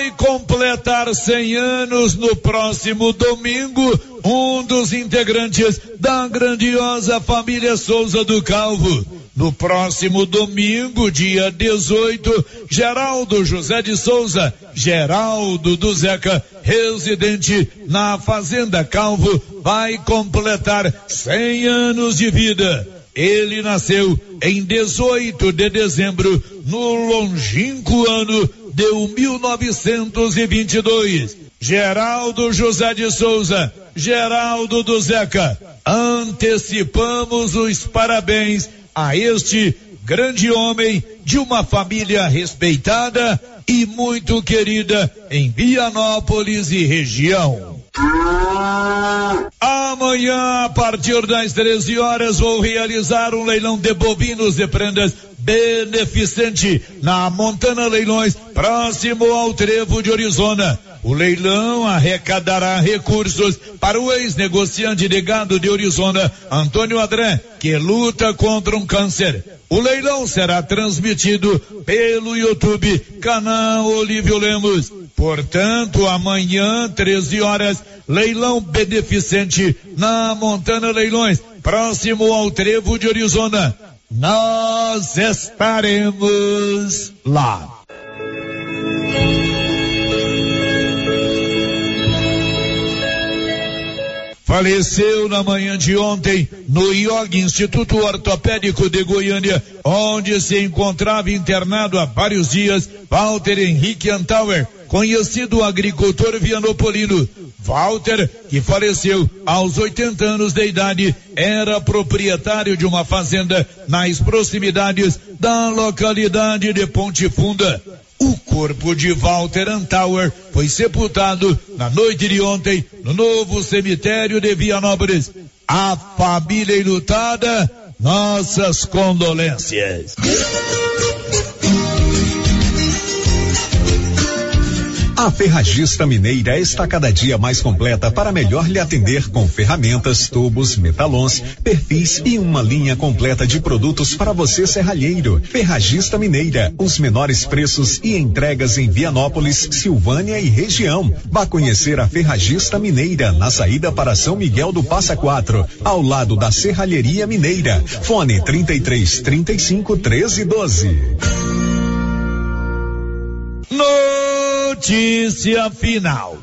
vai completar 100 anos no próximo domingo, um dos integrantes da grandiosa família Souza do Calvo. No próximo domingo, dia 18, Geraldo José de Souza, Geraldo do Zeca, residente na Fazenda Calvo, vai completar 100 anos de vida. Ele nasceu em 18 de dezembro, no longínquo ano de 1922. Geraldo José de Souza, Geraldo do Zeca, antecipamos os parabéns a este grande homem de uma família respeitada e muito querida em Vianópolis e região. Amanhã, a partir das 13 horas, vou realizar um leilão de bovinos e prendas beneficente na Montana Leilões, próximo ao Trevo de Arizona. O leilão arrecadará recursos para o ex-negociante de gado de Arizona, Antônio Adré, que luta contra um câncer. O leilão será transmitido pelo YouTube, canal Olívio Lemos. Portanto, amanhã, 13 horas, leilão beneficente na Montana Leilões, próximo ao Trevo de Arizona. Nós estaremos lá. Faleceu na manhã de ontem no IOG, Instituto Ortopédico de Goiânia, onde se encontrava internado há vários dias Walter Henrique Antauer, conhecido agricultor vianopolino. Walter, que faleceu aos 80 anos de idade, era proprietário de uma fazenda nas proximidades da localidade de Ponte Funda. O corpo de Walter Antauer foi sepultado na noite de ontem no novo cemitério de Vianópolis. A família enlutada, nossas condolências. A Ferragista Mineira está cada dia mais completa para melhor lhe atender com ferramentas, tubos, metalons, perfis e uma linha completa de produtos para você serralheiro. Ferragista Mineira, os menores preços e entregas em Vianópolis, Silvânia e região. Vá conhecer a Ferragista Mineira na saída para São Miguel do Passa Quatro, ao lado da Serralheria Mineira. Fone 33 35 13 12. Notícia final.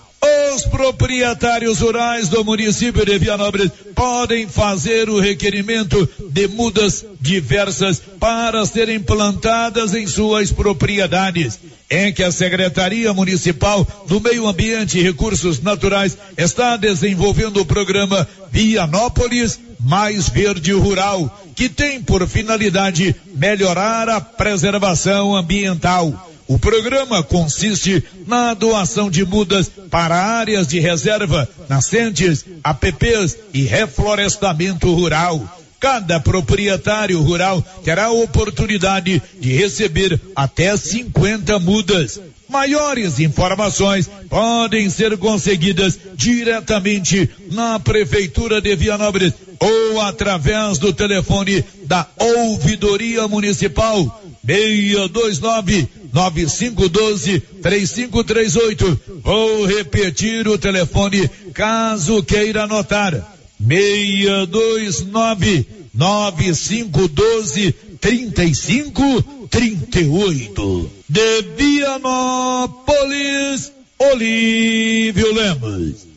Os proprietários rurais do município de Vianópolis podem fazer o requerimento de mudas diversas para serem plantadas em suas propriedades. Em que a Secretaria Municipal do Meio Ambiente e Recursos Naturais está desenvolvendo o programa Vianópolis Mais Verde Rural, que tem por finalidade melhorar a preservação ambiental. O programa consiste na doação de mudas para áreas de reserva, nascentes, APPs e reflorestamento rural. Cada proprietário rural terá a oportunidade de receber até 50 mudas. Maiores informações podem ser conseguidas diretamente na Prefeitura de Vianópolis ou através do telefone da Ouvidoria Municipal 629 9512 3538. Vou repetir o telefone caso queira anotar. 629 9512 3538. De Vianópolis, Olívio Lemos.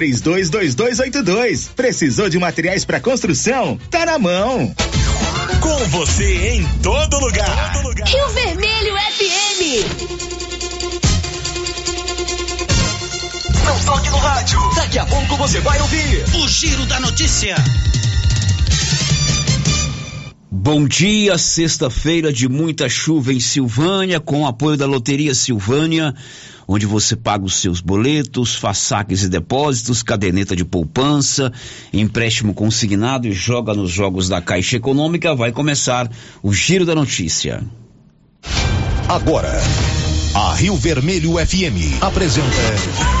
322282. Precisou de materiais para construção? Tá na mão. Com você em todo lugar. todo lugar. Rio Vermelho FM. Não toque no rádio. Daqui a pouco você vai ouvir o Giro da Notícia. Bom dia, sexta-feira de muita chuva em Silvânia, com o apoio da Loteria Silvânia, onde você paga os seus boletos, faz saques e depósitos, caderneta de poupança, empréstimo consignado e joga nos jogos da Caixa Econômica. Vai começar o Giro da Notícia. Agora, a Rio Vermelho FM apresenta.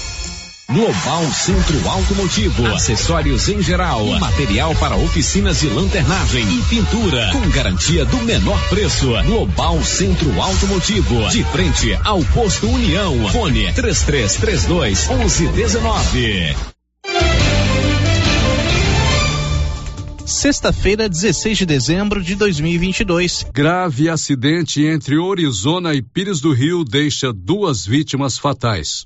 Global Centro Automotivo, acessórios em geral, material para oficinas de lanternagem e pintura, com garantia do menor preço. Global Centro Automotivo, de frente ao posto União. Fone 3332 1119. Sexta-feira, 16 de dezembro de 2022. Grave acidente entre Orizona e Pires do Rio deixa duas vítimas fatais.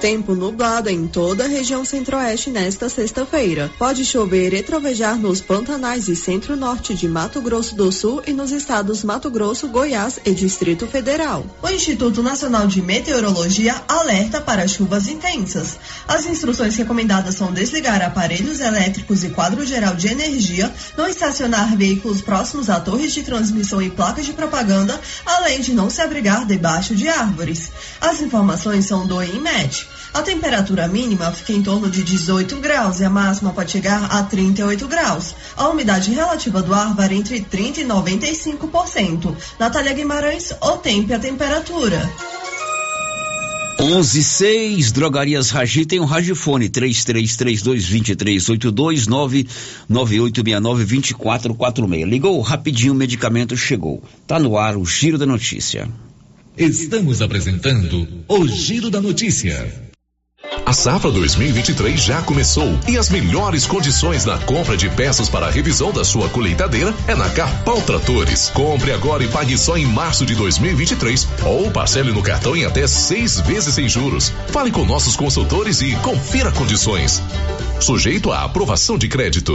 Tempo nublado em toda a região centro-oeste nesta sexta-feira. Pode chover e trovejar nos pantanais e centro-norte de Mato Grosso do Sul e nos estados Mato Grosso, Goiás e Distrito Federal. O Instituto Nacional de Meteorologia alerta para chuvas intensas. As instruções recomendadas são desligar aparelhos elétricos e quadro geral de energia, não estacionar veículos próximos a torres de transmissão e placas de propaganda, além de não se abrigar debaixo de árvores. As informações são do INMET. A temperatura mínima fica em torno de 18 graus e a máxima pode chegar a 38 graus. A umidade relativa do ar varia entre 30 e 95%. Natália Guimarães, o tempo e a temperatura. 116 Drogarias Ragi tem um Ragifone 33322382 998692446. Ligou rapidinho, o medicamento chegou. Tá no ar o Giro da Notícia. Estamos apresentando o Giro da Notícia. A safra 2023 já começou e as melhores condições na compra de peças para a revisão da sua colheitadeira é na Carpal Tratores. Compre agora e pague só em março de 2023 ou parcele no cartão em até seis vezes sem juros. Fale com nossos consultores e confira condições. Sujeito à aprovação de crédito.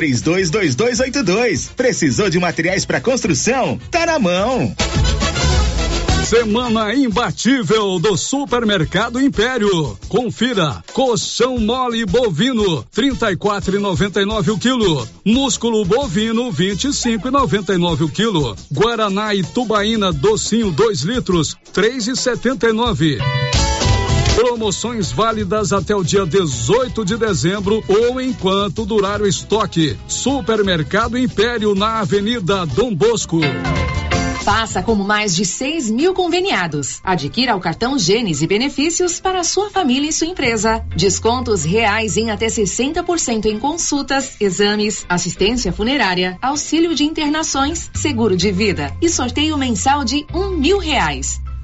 322282. Precisou de materiais para construção? Tá na mão. Semana imbatível do Supermercado Império. Confira: colchão mole bovino 34,99 o quilo, músculo bovino 25,99 o quilo, Guaraná e tubaína docinho 2 litros 3,79. Promoções válidas até o dia 18 de dezembro ou enquanto durar o estoque. Supermercado Império na Avenida Dom Bosco. Faça como mais de 6 mil conveniados. Adquira o cartão Gênesis e benefícios para sua família e sua empresa. Descontos reais em até 60% em consultas, exames, assistência funerária, auxílio de internações, seguro de vida e sorteio mensal de um mil reais.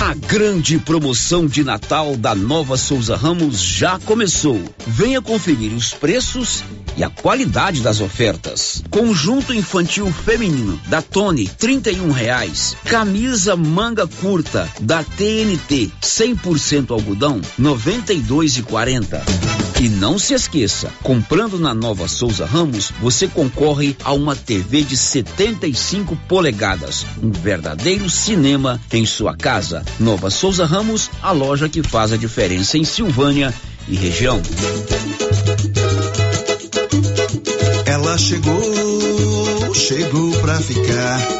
A grande promoção de Natal da Nova Souza Ramos já começou. Venha conferir os preços e a qualidade das ofertas. Conjunto infantil feminino da Tony, trinta e um reais. Camisa manga curta da TNT, 100% algodão, noventa e dois e quarenta. E não se esqueça, comprando na Nova Souza Ramos, você concorre a uma TV de 75 polegadas, um verdadeiro cinema em sua casa. Nova Souza Ramos, a loja que faz a diferença em Silvânia e região. Ela chegou chegou pra ficar.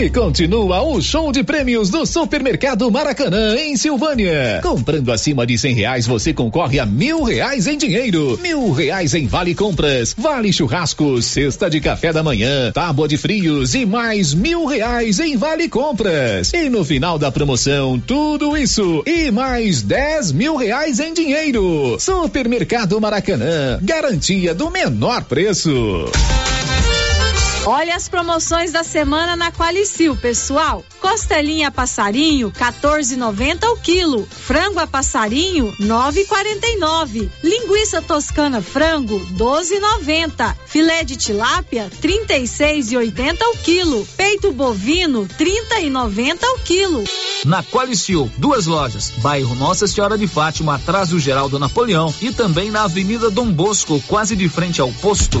E continua o show de prêmios do Supermercado Maracanã, em Silvânia. Comprando acima de cem reais, você concorre a mil reais em dinheiro, mil reais em vale compras, vale churrasco, cesta de café da manhã, tábua de frios e mais mil reais em vale compras. E no final da promoção, tudo isso e mais dez mil reais em dinheiro. Supermercado Maracanã, garantia do menor preço. Olha as promoções da semana na Qualicil, pessoal. Costelinha passarinho, 14,90 o quilo. Frango a passarinho, 9,49. Linguiça toscana frango, 12,90. Filé de tilápia, 36,80 o quilo. Peito bovino, 30,90 o quilo. Na Qualicil, duas lojas. Bairro Nossa Senhora de Fátima, atrás do Geraldo Napoleão e também na Avenida Dom Bosco, quase de frente ao posto.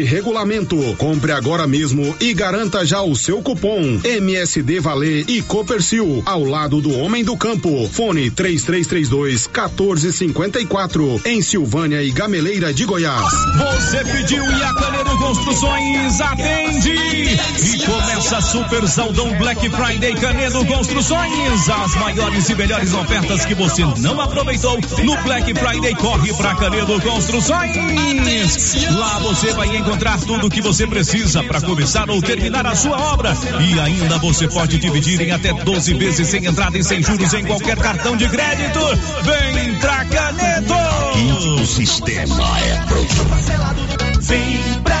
regulamento. Compre agora mesmo e garanta já o seu cupom MSD Valer e Copercil ao lado do Homem do Campo. Fone 3332 1454 em Silvânia e Gameleira de Goiás. Você pediu e a Canedo Construções atende. E começa Super Saldão Black Friday Canedo Construções. As maiores e melhores ofertas que você não aproveitou no Black Friday. Corre pra Canedo Construções. Lá você vai encontrar tudo o que você precisa para começar ou terminar a sua obra. E ainda você pode dividir em até 12 vezes sem entrada e sem juros em qualquer cartão de crédito. Vem pra Canedo. O sistema é pronto. Vem pra.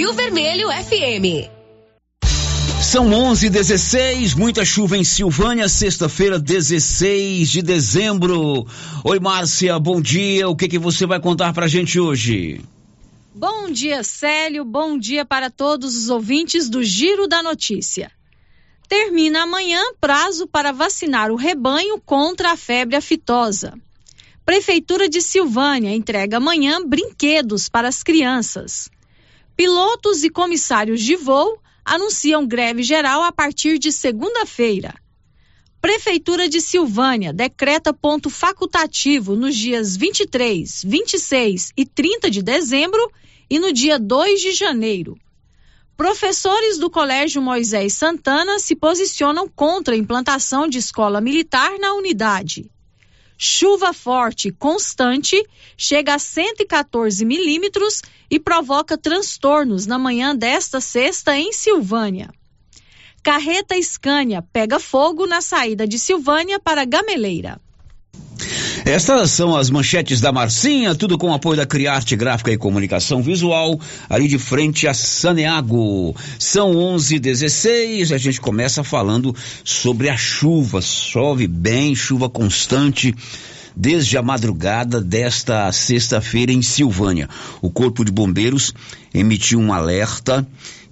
Rio Vermelho FM. São 11 16 muita chuva em Silvânia, sexta-feira, 16 de dezembro. Oi, Márcia, bom dia. O que que você vai contar pra gente hoje? Bom dia, Célio. Bom dia para todos os ouvintes do Giro da Notícia. Termina amanhã prazo para vacinar o rebanho contra a febre aftosa. Prefeitura de Silvânia entrega amanhã brinquedos para as crianças. Pilotos e comissários de voo anunciam greve geral a partir de segunda-feira. Prefeitura de Silvânia decreta ponto facultativo nos dias 23, 26 e 30 de dezembro e no dia 2 de janeiro. Professores do Colégio Moisés Santana se posicionam contra a implantação de escola militar na unidade. Chuva forte constante chega a 114 milímetros e provoca transtornos na manhã desta sexta em Silvânia. Carreta Scania pega fogo na saída de Silvânia para Gameleira. Estas são as manchetes da Marcinha, tudo com apoio da Criarte Gráfica e Comunicação Visual, ali de frente a Saneago. São 11:16. A gente começa falando sobre a chuva. Chove bem, chuva constante desde a madrugada desta sexta-feira em Silvânia. O Corpo de Bombeiros emitiu um alerta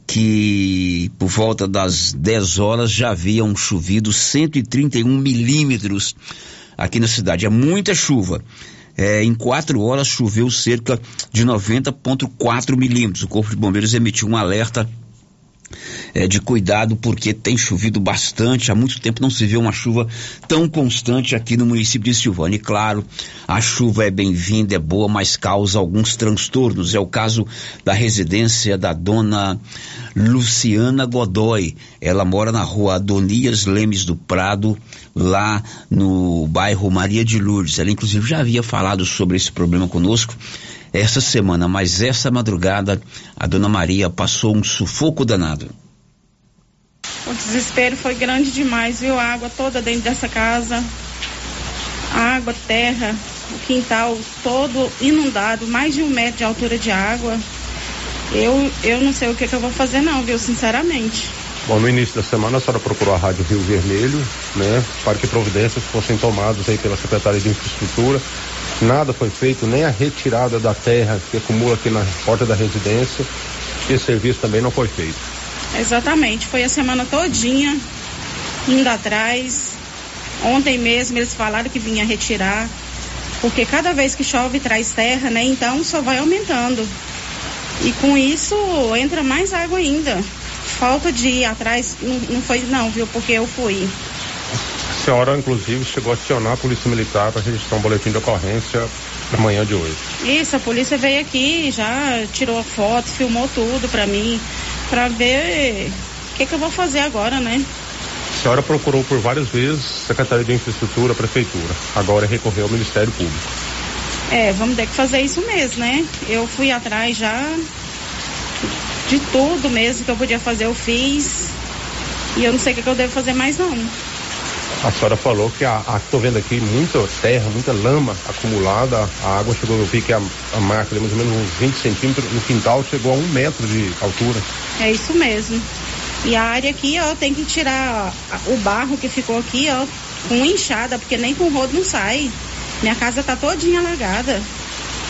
que por volta das 10 horas já haviam chovido 131 milímetros aqui na cidade. É muita chuva. É, em quatro horas choveu cerca de 90,4 milímetros. O Corpo de Bombeiros emitiu um alerta é, de cuidado porque tem chovido bastante. Há muito tempo não se vê uma chuva tão constante aqui no município de Silvânia. E claro, a chuva é bem-vinda, é boa, mas causa alguns transtornos. É o caso da residência da dona Luciana Godoy. Ela mora na rua Adonias Lemes do Prado, lá no bairro Maria de Lourdes. Ela, inclusive, já havia falado sobre esse problema conosco essa semana, mas essa madrugada a dona Maria passou um sufoco danado. O desespero foi grande demais, viu? A água toda dentro dessa casa, água, terra, o quintal todo inundado, mais de um metro de altura de água. Eu, eu não sei o que, que eu vou fazer não, viu? Sinceramente. Bom, no início da semana a senhora procurou a Rádio Rio Vermelho, né, para que providências fossem tomadas aí pela Secretaria de Infraestrutura. Nada foi feito, nem a retirada da terra que acumula aqui na porta da residência. Esse serviço também não foi feito. Exatamente, foi a semana todinha indo atrás. Ontem mesmo eles falaram que vinha retirar, porque cada vez que chove traz terra, né? Então só vai aumentando. E com isso entra mais água ainda. Falta de ir atrás não, não foi não, viu? Porque eu fui. A senhora, inclusive, chegou a acionar a Polícia Militar para registrar um boletim de ocorrência na manhã de hoje. Isso, a polícia veio aqui, já tirou foto, filmou tudo pra mim, pra ver o que, que eu vou fazer agora, né? A senhora procurou por várias vezes Secretaria de Infraestrutura, Prefeitura. Agora recorreu ao Ministério Público. É, vamos ter que fazer isso mesmo, né? Eu fui atrás já de tudo mesmo que eu podia fazer, eu fiz. E eu não sei o que, que eu devo fazer mais não. A senhora falou que a, a tô vendo aqui muita terra, muita lama acumulada. A água chegou, eu vi que a, a marca de mais ou menos uns 20 centímetros no quintal chegou a um metro de altura. É isso mesmo. E a área aqui, ó, tem que tirar ó, o barro que ficou aqui, ó, com enxada, porque nem com rodo não sai. Minha casa tá todinha alagada.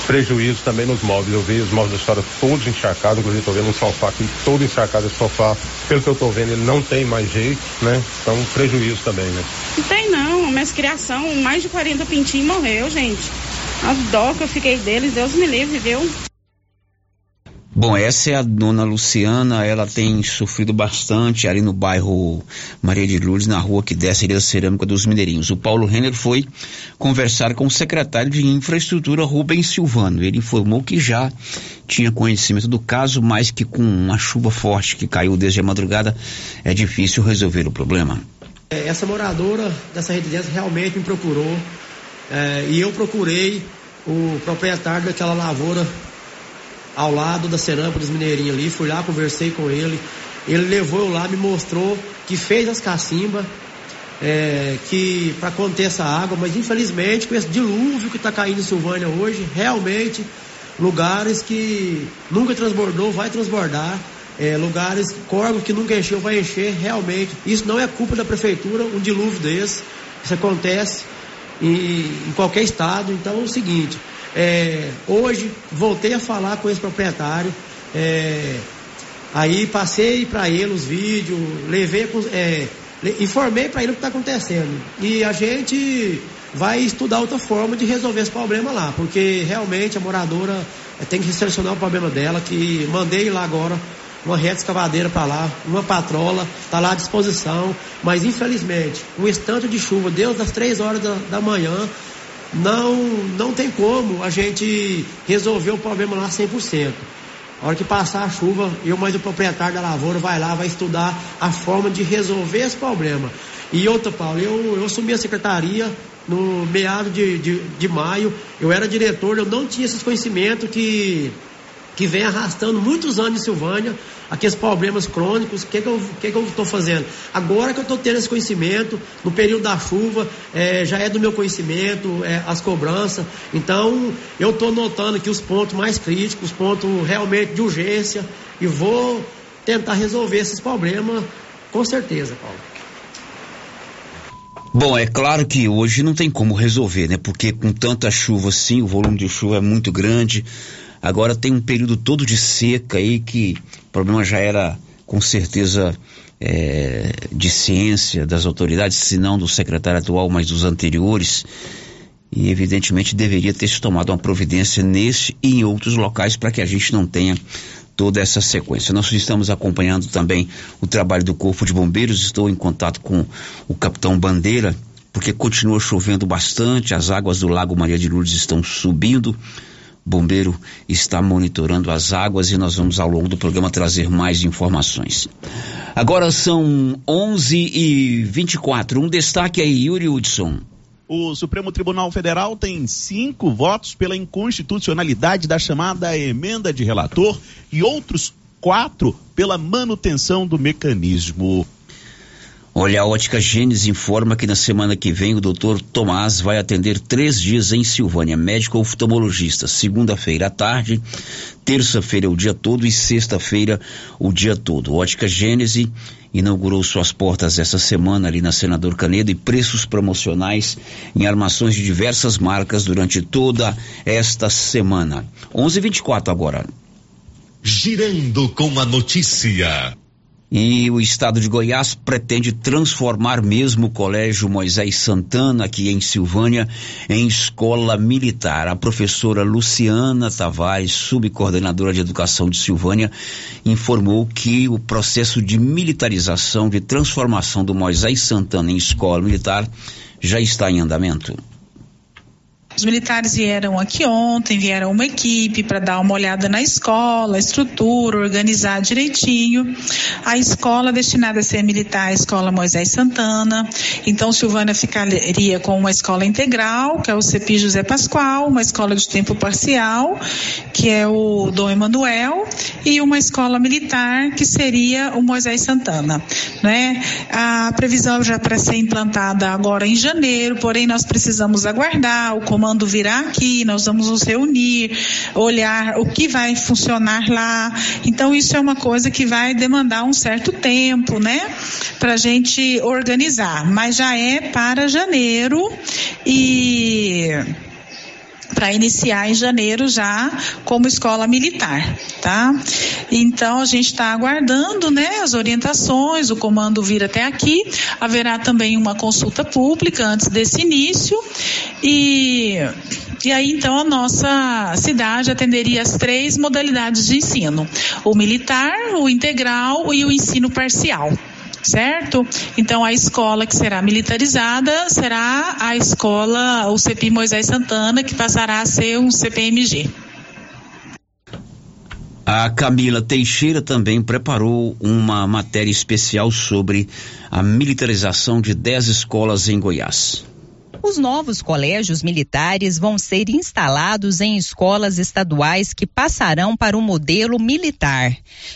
Prejuízo também nos móveis. Eu vi os móveis da senhora todos encharcados, inclusive estou vendo um sofá aqui todo encharcado. Esse sofá, pelo que eu estou vendo, ele não tem mais jeito, né? Então, prejuízo também, né? Não tem não, minhas criação, mais de 40 pintinhos morreu, gente. A dó que eu fiquei deles, Deus me livre, viu? Bom, essa é a dona Luciana, ela tem sofrido bastante ali no bairro Maria de Lourdes, na rua que desce ali da Cerâmica dos Mineirinhos. O Paulo Renner foi conversar com o secretário de Infraestrutura, Rubens Silvano. Ele informou que já tinha conhecimento do caso, mas que com uma chuva forte que caiu desde a madrugada é difícil resolver o problema. Essa moradora dessa residência realmente me procurou é, e eu procurei o proprietário daquela lavoura ao lado da cerâmica dos mineirinhos ali, fui lá, conversei com ele. Ele levou eu lá, me mostrou que fez as cacimbas, é, que para conter essa água, mas infelizmente com esse dilúvio que está caindo em Silvânia hoje, realmente lugares que nunca transbordou vai transbordar. É, lugares, córregos que nunca encheu vai encher, realmente. Isso não é culpa da prefeitura, um dilúvio desse. Isso acontece em, em qualquer estado. Então é o seguinte, é, hoje voltei a falar com esse proprietário. É, aí passei para ele os vídeos, levei, é, informei para ele o que está acontecendo. E a gente vai estudar outra forma de resolver esse problema lá, porque realmente a moradora tem que selecionar o problema dela, que mandei lá agora uma reta escavadeira para lá, uma patrola, está lá à disposição, mas infelizmente, um instante de chuva, Deus das três horas da, da manhã, não, não tem como a gente resolver o problema lá 100%. A hora que passar a chuva, eu mais o proprietário da lavoura vai lá, vai estudar a forma de resolver esse problema. E outra, Paulo, eu, eu assumi a secretaria no meado de, de, de maio, eu era diretor, eu não tinha esses conhecimentos que que vem arrastando muitos anos em Silvânia, aqueles problemas crônicos, o que, que eu estou fazendo? Agora que eu estou tendo esse conhecimento, no período da chuva, é, já é do meu conhecimento, é, as cobranças, então eu estou notando aqui os pontos mais críticos, os pontos realmente de urgência, e vou tentar resolver esses problemas com certeza, Paulo. Bom, é claro que hoje não tem como resolver, né? Porque com tanta chuva assim, o volume de chuva é muito grande, Agora tem um período todo de seca aí que o problema já era com certeza é, de ciência das autoridades, se não do secretário atual, mas dos anteriores. E evidentemente deveria ter se tomado uma providência nesse e em outros locais para que a gente não tenha toda essa sequência. Nós estamos acompanhando também o trabalho do Corpo de Bombeiros, estou em contato com o capitão Bandeira, porque continua chovendo bastante, as águas do Lago Maria de Lourdes estão subindo bombeiro está monitorando as águas e nós vamos ao longo do programa trazer mais informações. Agora são 11 e 24 Um destaque aí, Yuri Hudson. O Supremo Tribunal Federal tem cinco votos pela inconstitucionalidade da chamada emenda de relator e outros quatro pela manutenção do mecanismo. Olha, a Ótica Gênesis informa que na semana que vem o doutor Tomás vai atender três dias em Silvânia, médico oftalmologista, segunda-feira à tarde, terça-feira o dia todo e sexta-feira o dia todo. Ótica Gênesis inaugurou suas portas essa semana ali na Senador Canedo e preços promocionais em armações de diversas marcas durante toda esta semana. 11:24 agora. Girando com a notícia. E o estado de Goiás pretende transformar mesmo o Colégio Moisés Santana, aqui em Silvânia, em escola militar. A professora Luciana Tavares, subcoordenadora de educação de Silvânia, informou que o processo de militarização, de transformação do Moisés Santana em escola militar, já está em andamento. Os militares vieram aqui ontem, vieram uma equipe para dar uma olhada na escola, estrutura, organizar direitinho. A escola destinada a ser militar, a escola Moisés Santana. Então, Silvânia ficaria com uma escola integral, que é o CEPI José Pascoal, uma escola de tempo parcial, que é o Dom Emanuel, e uma escola militar, que seria o Moisés Santana. Né? A previsão já para ser implantada agora em janeiro, porém nós precisamos aguardar o comando virá aqui, nós vamos nos reunir, olhar o que vai funcionar lá. Então isso é uma coisa que vai demandar um certo tempo, né, para a gente organizar. Mas já é para janeiro e para iniciar em janeiro já como escola militar, tá? Então a gente está aguardando, né, as orientações, o comando vir até aqui. Haverá também uma consulta pública antes desse início e e aí então a nossa cidade atenderia as três modalidades de ensino: o militar, o integral e o ensino parcial certo? Então a escola que será militarizada será a escola, o CPI Moisés Santana, que passará a ser um CPMG. A Camila Teixeira também preparou uma matéria especial sobre a militarização de 10 escolas em Goiás. Os novos colégios militares vão ser instalados em escolas estaduais que passarão para o modelo militar.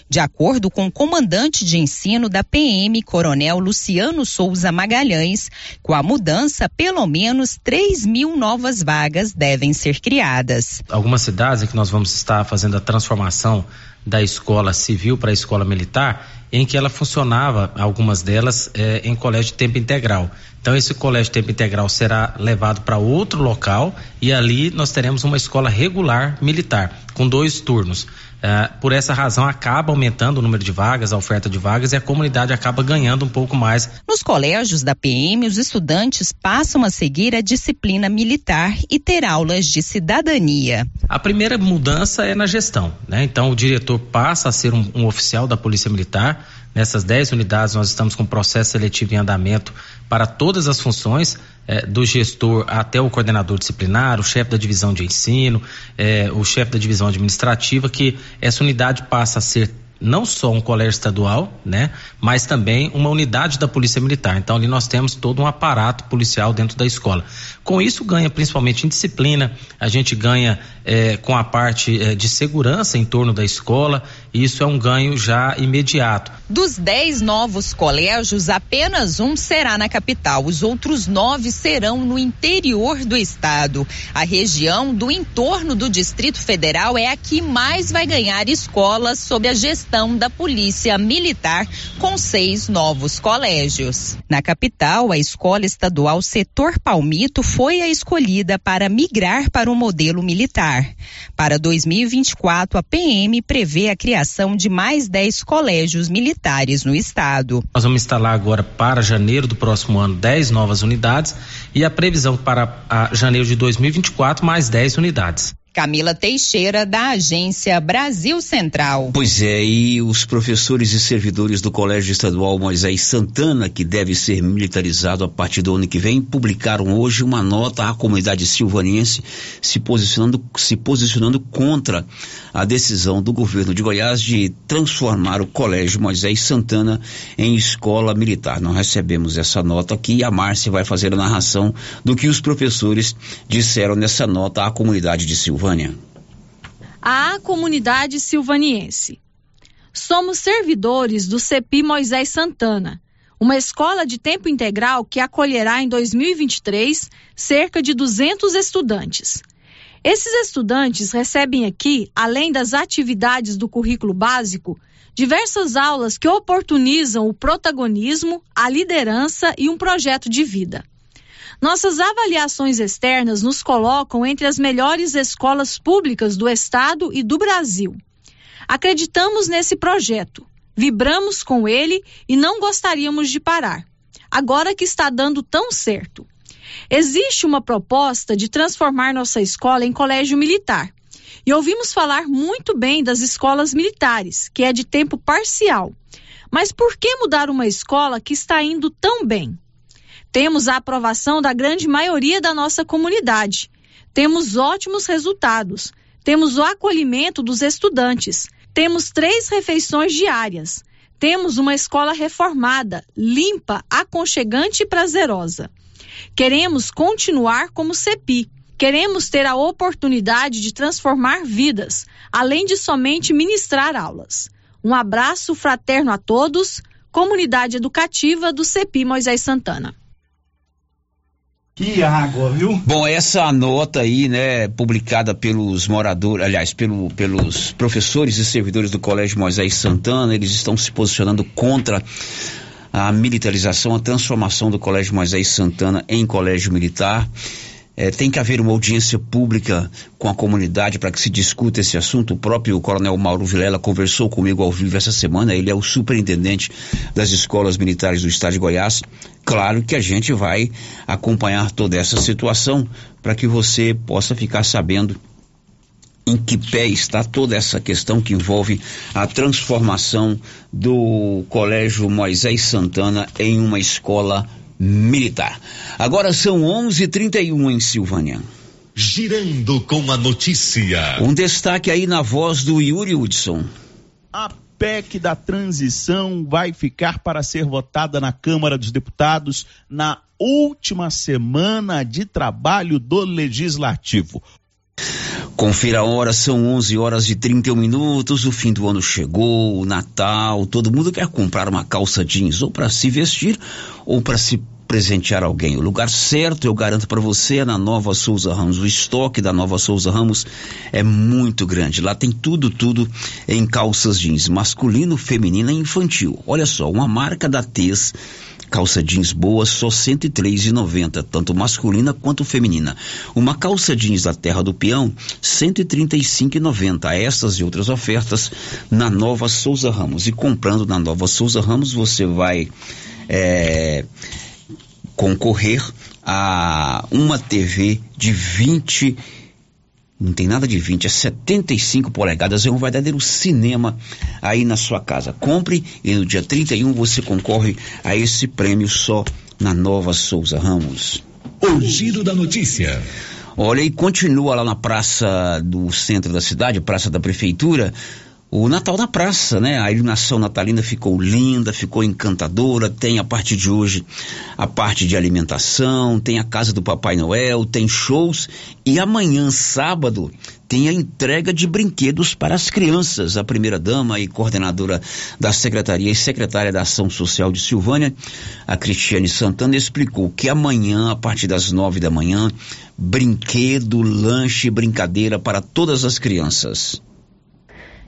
De acordo com o comandante de ensino da PM, Coronel Luciano Souza Magalhães, com a mudança, pelo menos 3 mil novas vagas devem ser criadas. Algumas cidades em que nós vamos estar fazendo a transformação da escola civil para a escola militar, em que ela funcionava, algumas delas, eh, em colégio de tempo integral. Então, esse colégio de tempo integral será levado para outro local e ali nós teremos uma escola regular militar, com dois turnos. Uh, por essa razão, acaba aumentando o número de vagas, a oferta de vagas e a comunidade acaba ganhando um pouco mais. Nos colégios da PM, os estudantes passam a seguir a disciplina militar e ter aulas de cidadania. A primeira mudança é na gestão, né? Então, o diretor passa a ser um, um oficial da Polícia Militar. Nessas 10 unidades, nós estamos com processo seletivo em andamento para todas as funções é, do gestor até o coordenador disciplinar, o chefe da divisão de ensino, é, o chefe da divisão administrativa, que essa unidade passa a ser não só um colégio estadual, né, mas também uma unidade da Polícia Militar. Então ali nós temos todo um aparato policial dentro da escola. Com isso ganha principalmente em disciplina, a gente ganha é, com a parte de segurança em torno da escola. Isso é um ganho já imediato. Dos 10 novos colégios, apenas um será na capital. Os outros nove serão no interior do estado. A região do entorno do Distrito Federal é a que mais vai ganhar escolas sob a gestão da Polícia Militar, com seis novos colégios. Na capital, a Escola Estadual Setor Palmito foi a escolhida para migrar para o modelo militar. Para 2024, a PM prevê a criação de mais 10 colégios militares no estado. Nós vamos instalar agora para janeiro do próximo ano 10 novas unidades e a previsão para janeiro de 2024 mais 10 unidades. Camila Teixeira, da Agência Brasil Central. Pois é, e os professores e servidores do Colégio Estadual Moisés Santana, que deve ser militarizado a partir do ano que vem, publicaram hoje uma nota à comunidade silvaniense se posicionando, se posicionando contra a decisão do governo de Goiás de transformar o Colégio Moisés Santana em escola militar. Nós recebemos essa nota aqui e a Márcia vai fazer a narração do que os professores disseram nessa nota à comunidade de Silvânia. Silvânia. Comunidade silvaniense. Somos servidores do CEPI Moisés Santana, uma escola de tempo integral que acolherá em 2023 cerca de 200 estudantes. Esses estudantes recebem aqui, além das atividades do currículo básico, diversas aulas que oportunizam o protagonismo, a liderança e um projeto de vida. Nossas avaliações externas nos colocam entre as melhores escolas públicas do Estado e do Brasil. Acreditamos nesse projeto, vibramos com ele e não gostaríamos de parar, agora que está dando tão certo. Existe uma proposta de transformar nossa escola em colégio militar. E ouvimos falar muito bem das escolas militares, que é de tempo parcial. Mas por que mudar uma escola que está indo tão bem? Temos a aprovação da grande maioria da nossa comunidade. temos ótimos resultados. Temos o acolhimento dos estudantes. Temos três refeições diárias. Temos uma escola reformada, limpa, aconchegante e prazerosa. Queremos continuar como CEPI. Queremos ter a oportunidade de transformar vidas, além de somente ministrar aulas. Um abraço fraterno a todos, comunidade educativa do CEPI Moisés Santana. Que água, viu? Bom, essa nota aí, né, publicada pelos moradores, aliás, pelo, pelos professores e servidores do Colégio Moisés Santana, eles estão se posicionando contra a militarização, a transformação do Colégio Moisés Santana em colégio militar. É, tem que haver uma audiência pública com a comunidade para que se discuta esse assunto. O próprio Coronel Mauro Vilela conversou comigo ao vivo essa semana. Ele é o superintendente das escolas militares do estado de Goiás. Claro que a gente vai acompanhar toda essa situação para que você possa ficar sabendo em que pé está toda essa questão que envolve a transformação do Colégio Moisés Santana em uma escola militar. Agora são 11:31 em Silvânia. Girando com a notícia. Um destaque aí na voz do Yuri Hudson. A PEC da transição vai ficar para ser votada na Câmara dos Deputados na última semana de trabalho do Legislativo. Confira a hora, são 11 horas e 31 minutos. O fim do ano chegou, o Natal. Todo mundo quer comprar uma calça jeans ou para se vestir ou para se presentear alguém. O lugar certo, eu garanto para você, é na Nova Souza Ramos. O estoque da Nova Souza Ramos é muito grande. Lá tem tudo, tudo em calças jeans, masculino, feminina e infantil. Olha só, uma marca da Tez calça jeans boa só R$ 103,90, tanto masculina quanto feminina. Uma calça jeans da Terra do Peão, R$ 135,90. Essas e outras ofertas na Nova Souza Ramos. E comprando na Nova Souza Ramos, você vai é, concorrer a uma TV de 20 não tem nada de 20, é 75 polegadas, é um verdadeiro cinema aí na sua casa. Compre e no dia 31 você concorre a esse prêmio só na Nova Souza Ramos. O giro da notícia. Olha, e continua lá na praça do centro da cidade, praça da prefeitura, o Natal na praça, né? A iluminação natalina ficou linda, ficou encantadora. Tem a partir de hoje a parte de alimentação, tem a casa do Papai Noel, tem shows e amanhã, sábado, tem a entrega de brinquedos para as crianças. A primeira dama e coordenadora da secretaria e secretária da Ação Social de Silvânia, a Cristiane Santana, explicou que amanhã, a partir das nove da manhã, brinquedo, lanche, brincadeira para todas as crianças.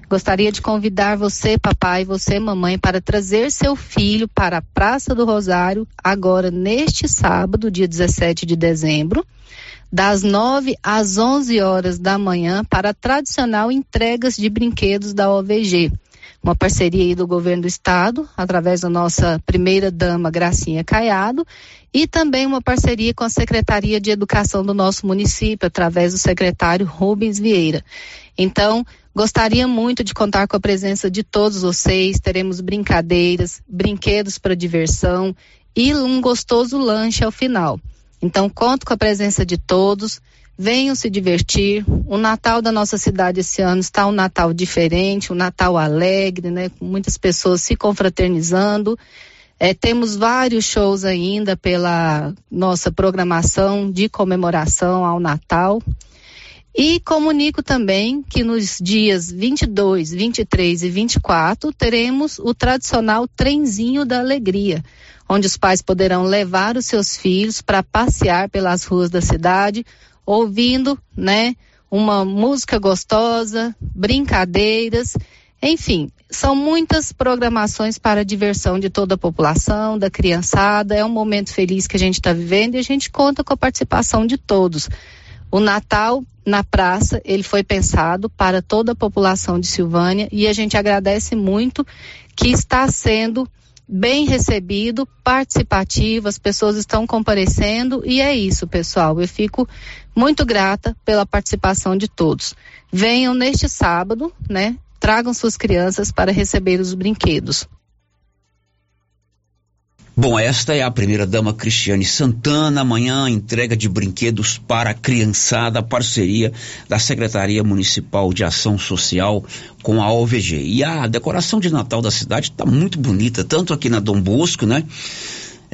Gostaria de convidar você, papai, você, mamãe, para trazer seu filho para a Praça do Rosário, agora neste sábado, dia 17 de dezembro, das 9 às 11 horas da manhã, para a tradicional entregas de brinquedos da OVG. Uma parceria do governo do estado, através da nossa primeira dama Gracinha Caiado, e também uma parceria com a Secretaria de Educação do nosso município, através do secretário Rubens Vieira. Então, Gostaria muito de contar com a presença de todos vocês. Teremos brincadeiras, brinquedos para diversão e um gostoso lanche ao final. Então, conto com a presença de todos. Venham se divertir. O Natal da nossa cidade esse ano está um Natal diferente, um Natal alegre, né? Com muitas pessoas se confraternizando. É, temos vários shows ainda pela nossa programação de comemoração ao Natal. E comunico também que nos dias 22, 23 e 24 teremos o tradicional trenzinho da alegria, onde os pais poderão levar os seus filhos para passear pelas ruas da cidade, ouvindo, né, uma música gostosa, brincadeiras, enfim, são muitas programações para a diversão de toda a população, da criançada. É um momento feliz que a gente está vivendo e a gente conta com a participação de todos. O Natal na praça, ele foi pensado para toda a população de Silvânia e a gente agradece muito que está sendo bem recebido, participativo, as pessoas estão comparecendo e é isso, pessoal. Eu fico muito grata pela participação de todos. Venham neste sábado, né? Tragam suas crianças para receber os brinquedos. Bom, esta é a primeira dama Cristiane Santana. Amanhã, entrega de brinquedos para a criançada, parceria da Secretaria Municipal de Ação Social com a OVG. E a decoração de Natal da cidade está muito bonita, tanto aqui na Dom Bosco, né?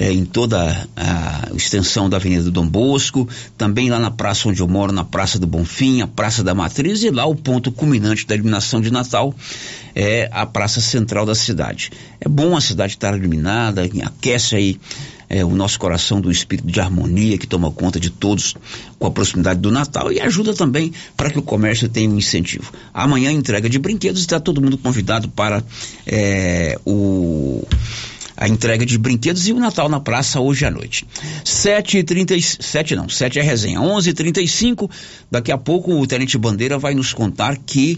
É, em toda a extensão da Avenida Dom Bosco, também lá na praça onde eu moro, na Praça do Bonfim, a Praça da Matriz, e lá o ponto culminante da iluminação de Natal é a Praça Central da cidade. É bom a cidade estar iluminada, aquece aí é, o nosso coração do espírito de harmonia que toma conta de todos com a proximidade do Natal e ajuda também para que o comércio tenha um incentivo. Amanhã, entrega de brinquedos, está todo mundo convidado para é, o a entrega de brinquedos e o Natal na praça hoje à noite. 7h37, não, 7 é resenha. 11h35, daqui a pouco o Tenente Bandeira vai nos contar que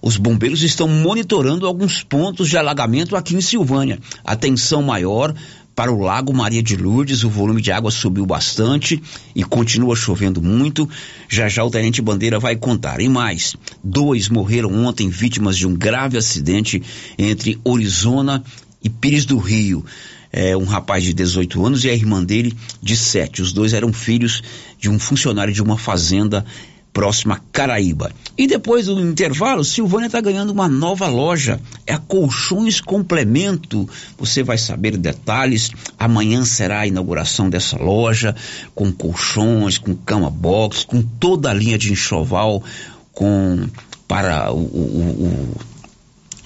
os bombeiros estão monitorando alguns pontos de alagamento aqui em Silvânia. Atenção maior para o Lago Maria de Lourdes, o volume de água subiu bastante e continua chovendo muito. Já já o Tenente Bandeira vai contar. E mais, dois morreram ontem vítimas de um grave acidente entre Orizona e Pires do Rio. É, um rapaz de 18 anos e a irmã dele de 7. Os dois eram filhos de um funcionário de uma fazenda próxima a Caraíba. E depois do intervalo, Silvânia está ganhando uma nova loja. É a Colchões Complemento. Você vai saber detalhes. Amanhã será a inauguração dessa loja com colchões, com cama box, com toda a linha de enxoval, com para o, o, o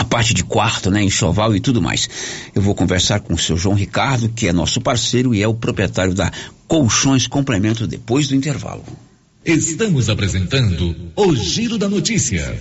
a parte de quarto, né, enxoval e tudo mais. Eu vou conversar com o seu João Ricardo, que é nosso parceiro e é o proprietário da Colchões Complemento depois do intervalo. Estamos apresentando o Giro da Notícia.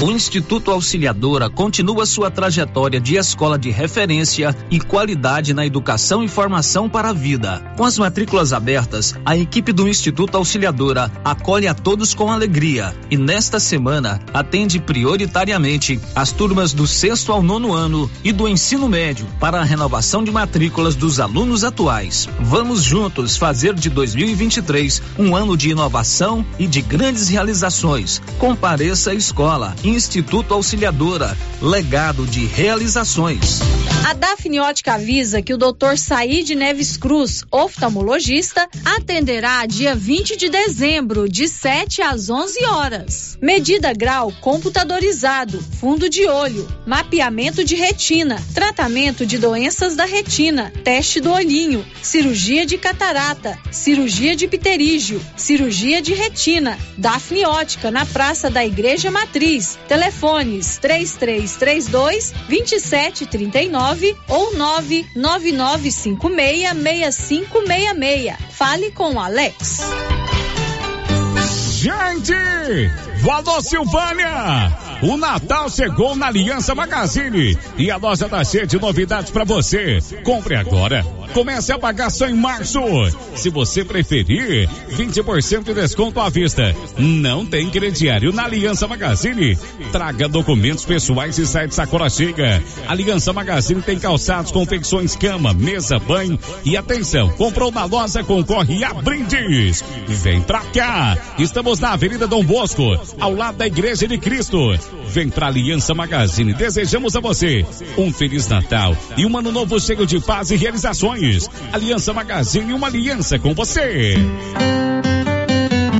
O Instituto Auxiliadora continua sua trajetória de escola de referência e qualidade na educação e formação para a vida. Com as matrículas abertas, a equipe do Instituto Auxiliadora acolhe a todos com alegria e nesta semana atende prioritariamente as turmas do sexto ao nono ano e do ensino médio para a renovação de matrículas dos alunos atuais. Vamos juntos fazer de 2023 um ano de inovação e de grandes realizações. Compareça à escola Instituto Auxiliadora, legado de realizações. A Dafniótica avisa que o Dr. Said Neves Cruz, oftalmologista, atenderá dia 20 de dezembro, de 7 às 11 horas. Medida grau computadorizado, fundo de olho, mapeamento de retina, tratamento de doenças da retina, teste do olhinho, cirurgia de catarata, cirurgia de pterígio, cirurgia de retina, Dafniótica na Praça da Igreja Matriz. Telefones 3332 2739 ou 99956 6566. Fale com Alex. Gente, Valor Silvânia! O Natal chegou na Aliança Magazine e a loja tá cheia de novidades para você. Compre agora. Comece a pagar só em março. Se você preferir, 20% de desconto à vista. Não tem crediário na Aliança Magazine. Traga documentos pessoais e sai de sacola chega. Aliança Magazine tem calçados, confecções, cama, mesa, banho e atenção. Comprou na loja, concorre a brindes. Vem pra cá. Estamos na Avenida Dom Bosco, ao lado da Igreja de Cristo. Vem pra Aliança Magazine. Desejamos a você um Feliz Natal e um ano novo cheio de paz e realizações. Aliança Magazine, uma aliança com você.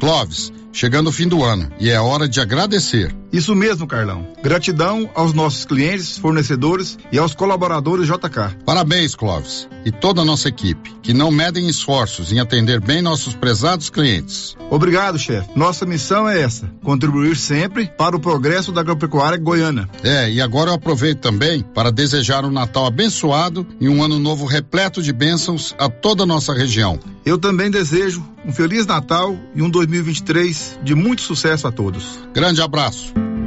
Clóvis, chegando o fim do ano e é hora de agradecer. Isso mesmo, Carlão. Gratidão aos nossos clientes, fornecedores e aos colaboradores JK. Parabéns, Clóvis, e toda a nossa equipe, que não medem esforços em atender bem nossos prezados clientes. Obrigado, chefe. Nossa missão é essa: contribuir sempre para o progresso da agropecuária goiana. É, e agora eu aproveito também para desejar um Natal abençoado e um ano novo repleto de bênçãos a toda a nossa região. Eu também desejo um Feliz Natal e um 2023 de muito sucesso a todos. Grande abraço.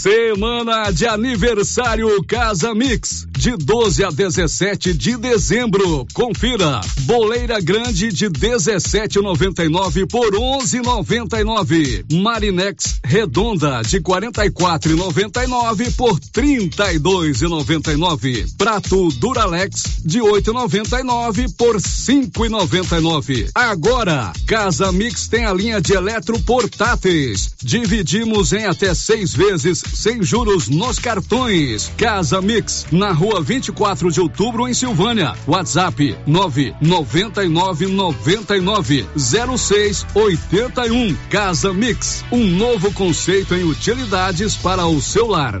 Semana de aniversário Casa Mix, de 12 a 17 de dezembro. Confira. Boleira grande de 17,99 por 11,99. Marinex redonda de 44,99 por 32,99. Prato Duralex de 8,99 por 5,99. Agora, Casa Mix tem a linha de eletroportáteis. Dividimos em até seis vezes sem juros nos cartões. Casa Mix, na rua 24 de outubro, em Silvânia. WhatsApp 999 99 06 81. Casa Mix, um novo conceito em utilidades para o seu lar.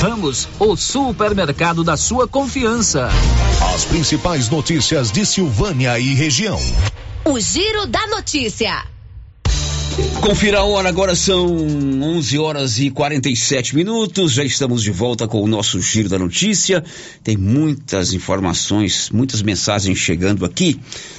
Ramos, o supermercado da sua confiança. As principais notícias de Silvânia e região. O Giro da Notícia. Confira a hora, agora são 11 horas e 47 minutos. Já estamos de volta com o nosso Giro da Notícia. Tem muitas informações, muitas mensagens chegando aqui.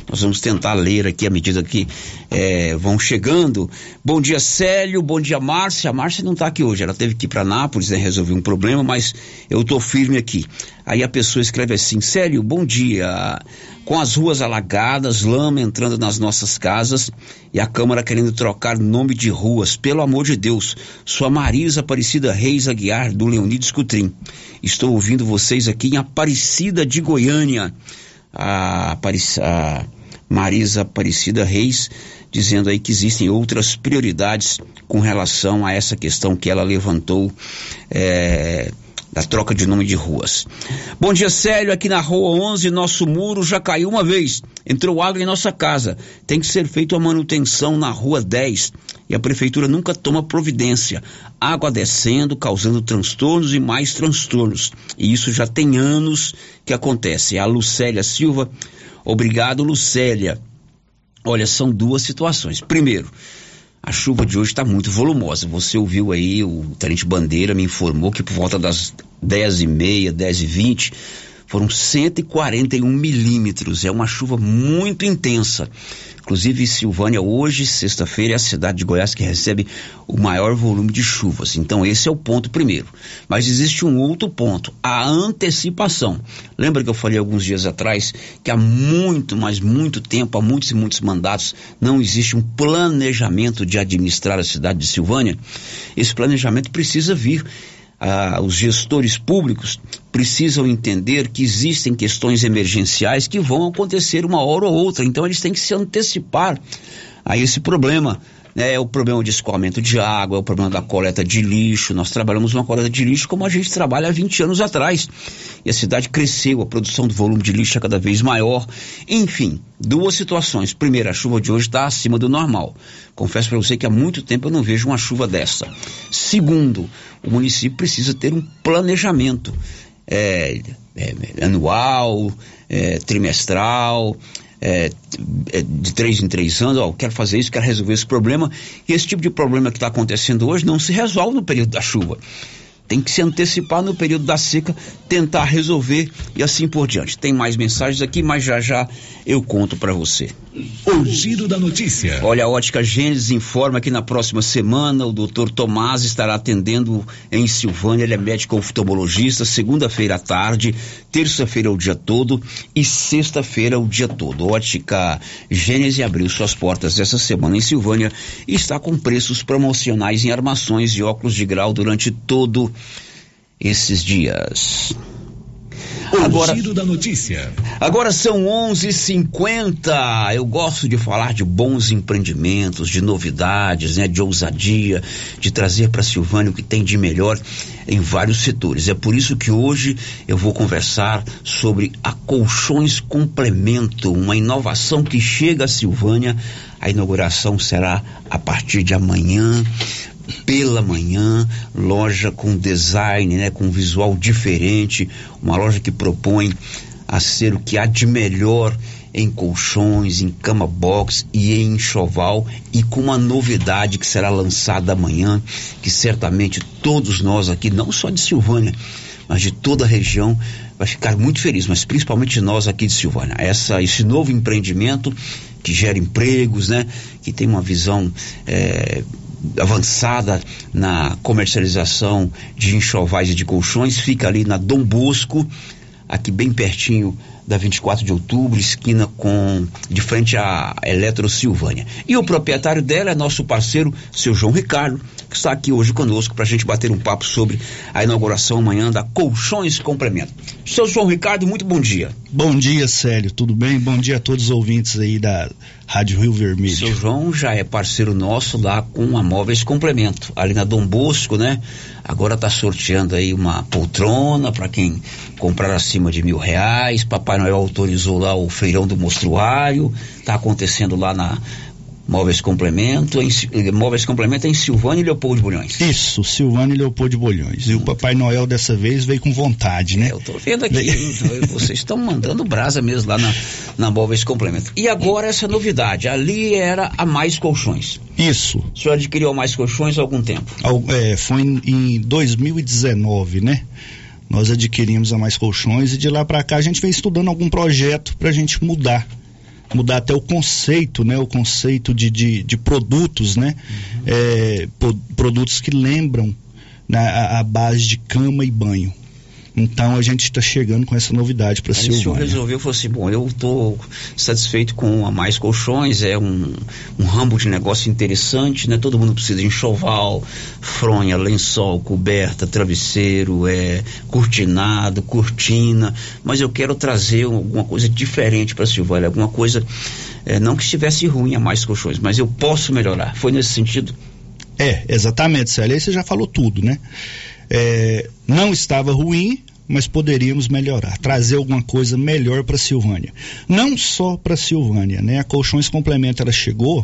Nós vamos tentar ler aqui à medida que é, vão chegando. Bom dia, Célio. Bom dia, Márcia. A Márcia não está aqui hoje. Ela teve que ir para Nápoles, né, resolver um problema, mas eu estou firme aqui. Aí a pessoa escreve assim: Célio, bom dia com as ruas alagadas, lama entrando nas nossas casas e a Câmara querendo trocar nome de ruas. Pelo amor de Deus, sua Marisa Aparecida Reis Aguiar, do Leonides Cutrim. Estou ouvindo vocês aqui em Aparecida de Goiânia. A, a Marisa Aparecida Reis dizendo aí que existem outras prioridades com relação a essa questão que ela levantou. É, da troca de nome de ruas. Bom dia, Célio. Aqui na Rua 11, nosso muro já caiu uma vez. Entrou água em nossa casa. Tem que ser feita a manutenção na Rua 10 e a prefeitura nunca toma providência. Água descendo, causando transtornos e mais transtornos. E isso já tem anos que acontece. A Lucélia Silva. Obrigado, Lucélia. Olha, são duas situações. Primeiro, a chuva de hoje está muito volumosa. Você ouviu aí, o Tenente Bandeira me informou que por volta das 10h30, 10h20, foram 141 milímetros. É uma chuva muito intensa. Inclusive, Silvânia, hoje, sexta-feira, é a cidade de Goiás que recebe o maior volume de chuvas. Então, esse é o ponto primeiro. Mas existe um outro ponto: a antecipação. Lembra que eu falei alguns dias atrás que há muito, mas muito tempo, há muitos e muitos mandatos, não existe um planejamento de administrar a cidade de Silvânia? Esse planejamento precisa vir ah, os gestores públicos precisam entender que existem questões emergenciais que vão acontecer uma hora ou outra, então eles têm que se antecipar a esse problema. Né, é o problema de escoamento de água, é o problema da coleta de lixo. Nós trabalhamos uma coleta de lixo como a gente trabalha há 20 anos atrás. E a cidade cresceu, a produção do volume de lixo é cada vez maior. Enfim, duas situações. Primeiro, a chuva de hoje está acima do normal. Confesso para você que há muito tempo eu não vejo uma chuva dessa. Segundo, o município precisa ter um planejamento é, é, anual, é, trimestral, é, de três em três anos, ó, quero fazer isso, quero resolver esse problema. E esse tipo de problema que está acontecendo hoje não se resolve no período da chuva. Tem que se antecipar no período da seca, tentar resolver e assim por diante. Tem mais mensagens aqui, mas já já eu conto para você. O giro da notícia. Olha, a Ótica Gênesis informa que na próxima semana o Dr. Tomás estará atendendo em Silvânia. Ele é médico oftalmologista, segunda-feira à tarde, terça-feira o dia todo e sexta-feira o dia todo. Ótica Gênesis abriu suas portas essa semana em Silvânia e está com preços promocionais em armações e óculos de grau durante todo esses dias. O agora, giro da notícia. Agora são 11:50. Eu gosto de falar de bons empreendimentos, de novidades, né, de ousadia, de trazer para Silvânia o que tem de melhor em vários setores. É por isso que hoje eu vou conversar sobre a Colchões Complemento, uma inovação que chega a Silvânia. A inauguração será a partir de amanhã pela manhã, loja com design, né, com visual diferente, uma loja que propõe a ser o que há de melhor em colchões, em cama box e em enxoval e com uma novidade que será lançada amanhã, que certamente todos nós aqui, não só de Silvânia, mas de toda a região, vai ficar muito feliz, mas principalmente nós aqui de Silvânia. Essa, esse novo empreendimento que gera empregos, né? Que tem uma visão é, avançada na comercialização de enxovais e de colchões, fica ali na Dom Bosco, aqui bem pertinho da 24 de outubro, esquina com de frente à Eletro Silvânia. E o proprietário dela é nosso parceiro, seu João Ricardo, que está aqui hoje conosco para a gente bater um papo sobre a inauguração amanhã da Colchões Complemento. Seu João Ricardo, muito bom dia. Bom dia, Célio, tudo bem? Bom dia a todos os ouvintes aí da Rádio Rio Vermelho. Seu João já é parceiro nosso lá com a Móveis Complemento, ali na Dom Bosco, né? Agora está sorteando aí uma poltrona para quem comprar acima de mil reais. Papai Noel autorizou lá o feirão do mostruário. Está acontecendo lá na Móveis Complemento, em, Móveis Complemento em Silvânia e Leopoldo de Bolhões. Isso, Silvânia e Leopoldo de Bolhões. E o Papai Noel dessa vez veio com vontade, né? É, eu tô vendo aqui, vocês estão mandando brasa mesmo lá na, na Móveis Complemento. E agora essa novidade, ali era a Mais Colchões. Isso. O senhor adquiriu a Mais Colchões há algum tempo? É, foi em, em 2019, né? Nós adquirimos a Mais Colchões e de lá para cá a gente vem estudando algum projeto para a gente mudar mudar até o conceito, né? O conceito de, de, de produtos, né? Uhum. É, produtos que lembram né, a, a, base de cama e banho. Então a gente está chegando com essa novidade para Silvânia. O senhor resolveu, falou assim, bom, eu estou satisfeito com a Mais Colchões, é um, um ramo de negócio interessante, né? Todo mundo precisa de enxoval, fronha, lençol, coberta, travesseiro, é, cortinado, cortina, mas eu quero trazer alguma coisa diferente para Silvânia, alguma coisa, é, não que estivesse ruim a Mais Colchões, mas eu posso melhorar. Foi nesse sentido? É, exatamente, Célia. Aí você já falou tudo, né? É, não estava ruim, mas poderíamos melhorar, trazer alguma coisa melhor para Silvânia. Não só para Silvânia, né? A Colchões Complemento ela chegou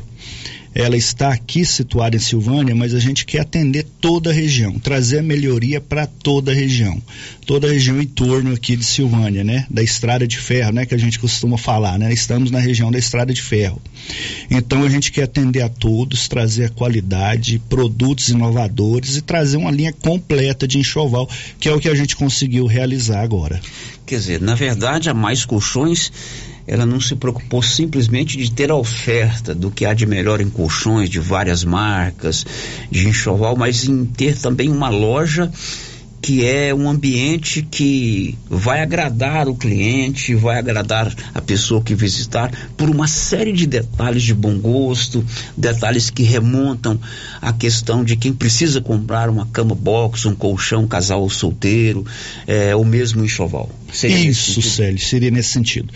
ela está aqui situada em Silvânia, mas a gente quer atender toda a região, trazer a melhoria para toda a região, toda a região em torno aqui de Silvânia, né? Da estrada de ferro, né? Que a gente costuma falar, né? Estamos na região da estrada de ferro. Então a gente quer atender a todos, trazer a qualidade, produtos inovadores e trazer uma linha completa de enxoval, que é o que a gente conseguiu realizar agora. Quer dizer, na verdade, a Mais Colchões ela não se preocupou simplesmente de ter a oferta do que há de melhor em colchões de várias marcas, de enxoval, mas em ter também uma loja que é um ambiente que vai agradar o cliente, vai agradar a pessoa que visitar por uma série de detalhes de bom gosto, detalhes que remontam à questão de quem precisa comprar uma cama box, um colchão, um casal solteiro, é, ou mesmo um enxoval. Seria Isso, Célio, seria nesse sentido.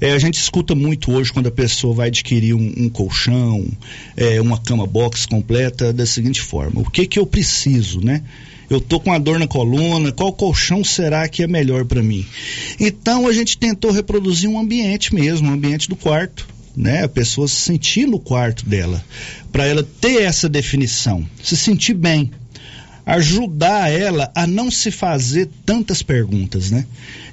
É, a gente escuta muito hoje quando a pessoa vai adquirir um, um colchão, é, uma cama box completa, da seguinte forma: o que que eu preciso, né? Eu tô com uma dor na coluna, qual colchão será que é melhor para mim? Então a gente tentou reproduzir um ambiente mesmo, um ambiente do quarto. Né, a pessoa se sentir no quarto dela, para ela ter essa definição, se sentir bem, ajudar ela a não se fazer tantas perguntas, né?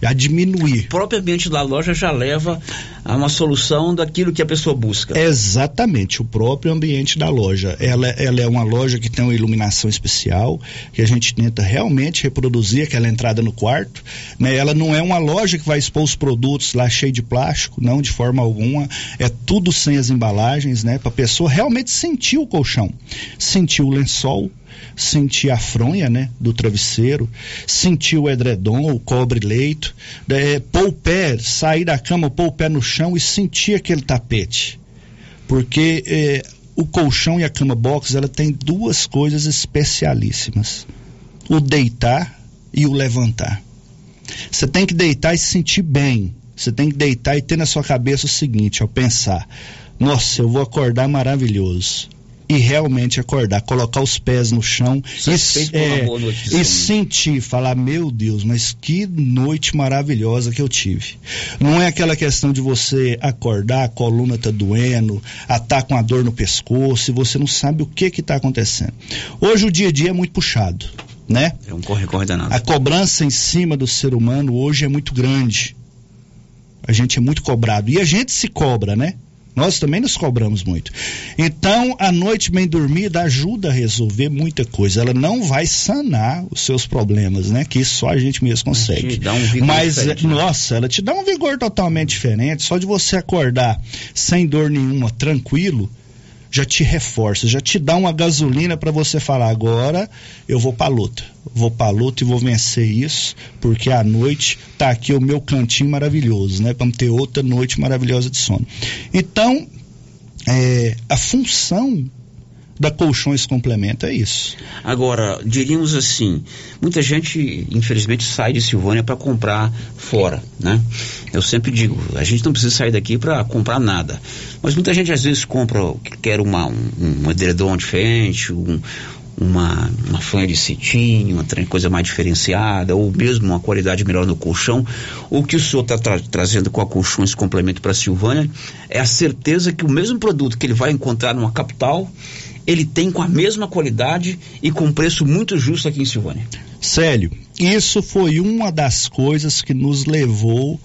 A diminuir. O próprio ambiente da loja já leva a uma solução daquilo que a pessoa busca. Exatamente, o próprio ambiente da loja. Ela, ela é uma loja que tem uma iluminação especial, que a gente tenta realmente reproduzir aquela entrada no quarto. Né? Ela não é uma loja que vai expor os produtos lá cheio de plástico, não de forma alguma. É tudo sem as embalagens, né? Para a pessoa realmente sentir o colchão, sentir o lençol, sentir a fronha, né, do travesseiro, sentir o edredom, o cobre-leito, é, pôr o pé, sair da cama, pôr o pé no chão e sentir aquele tapete. Porque é, o colchão e a cama box, ela tem duas coisas especialíssimas. O deitar e o levantar. Você tem que deitar e se sentir bem. Você tem que deitar e ter na sua cabeça o seguinte, ao pensar, nossa, eu vou acordar maravilhoso e realmente acordar, colocar os pés no chão e, é, e sentir, falar, meu Deus, mas que noite maravilhosa que eu tive. Não é aquela questão de você acordar, a coluna tá doendo, tá com a dor no pescoço e você não sabe o que que tá acontecendo. Hoje o dia a dia é muito puxado, né? É um corre-corre danado. A cobrança em cima do ser humano hoje é muito grande. A gente é muito cobrado. E a gente se cobra, né? Nós também nos cobramos muito. Então, a noite bem dormida ajuda a resolver muita coisa. Ela não vai sanar os seus problemas, né? Que só a gente mesmo consegue. Um Mas, né? nossa, ela te dá um vigor totalmente diferente. Só de você acordar sem dor nenhuma, tranquilo, já te reforça, já te dá uma gasolina para você falar agora eu vou para luta, vou para luta e vou vencer isso, porque à noite tá aqui o meu cantinho maravilhoso, né? Para ter outra noite maravilhosa de sono. Então, é, a função da Colchões Complemento é isso. Agora, diríamos assim, muita gente, infelizmente, sai de Silvânia para comprar fora, né? Eu sempre digo, a gente não precisa sair daqui para comprar nada. Mas muita gente às vezes compra, quer uma, um, um edredom diferente, um, uma, uma fanha de cetim, uma coisa mais diferenciada, ou mesmo uma qualidade melhor no colchão. O que o senhor está tra trazendo com a Colchões Complemento para Silvânia é a certeza que o mesmo produto que ele vai encontrar numa capital ele tem com a mesma qualidade e com preço muito justo aqui em Silvânia. Célio, isso foi uma das coisas que nos levou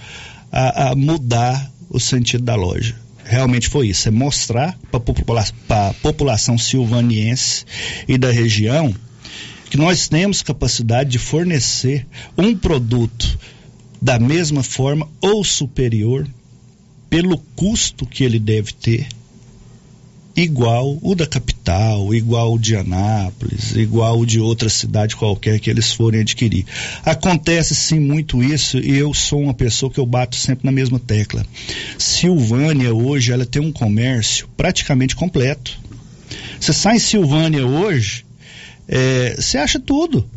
a, a mudar o sentido da loja. Realmente foi isso, é mostrar para popula a população silvaniense e da região que nós temos capacidade de fornecer um produto da mesma forma ou superior pelo custo que ele deve ter igual o da capital, igual o de Anápolis, igual o de outra cidade qualquer que eles forem adquirir. Acontece sim muito isso e eu sou uma pessoa que eu bato sempre na mesma tecla. Silvânia hoje ela tem um comércio praticamente completo. Você sai em Silvânia hoje, é, você acha tudo.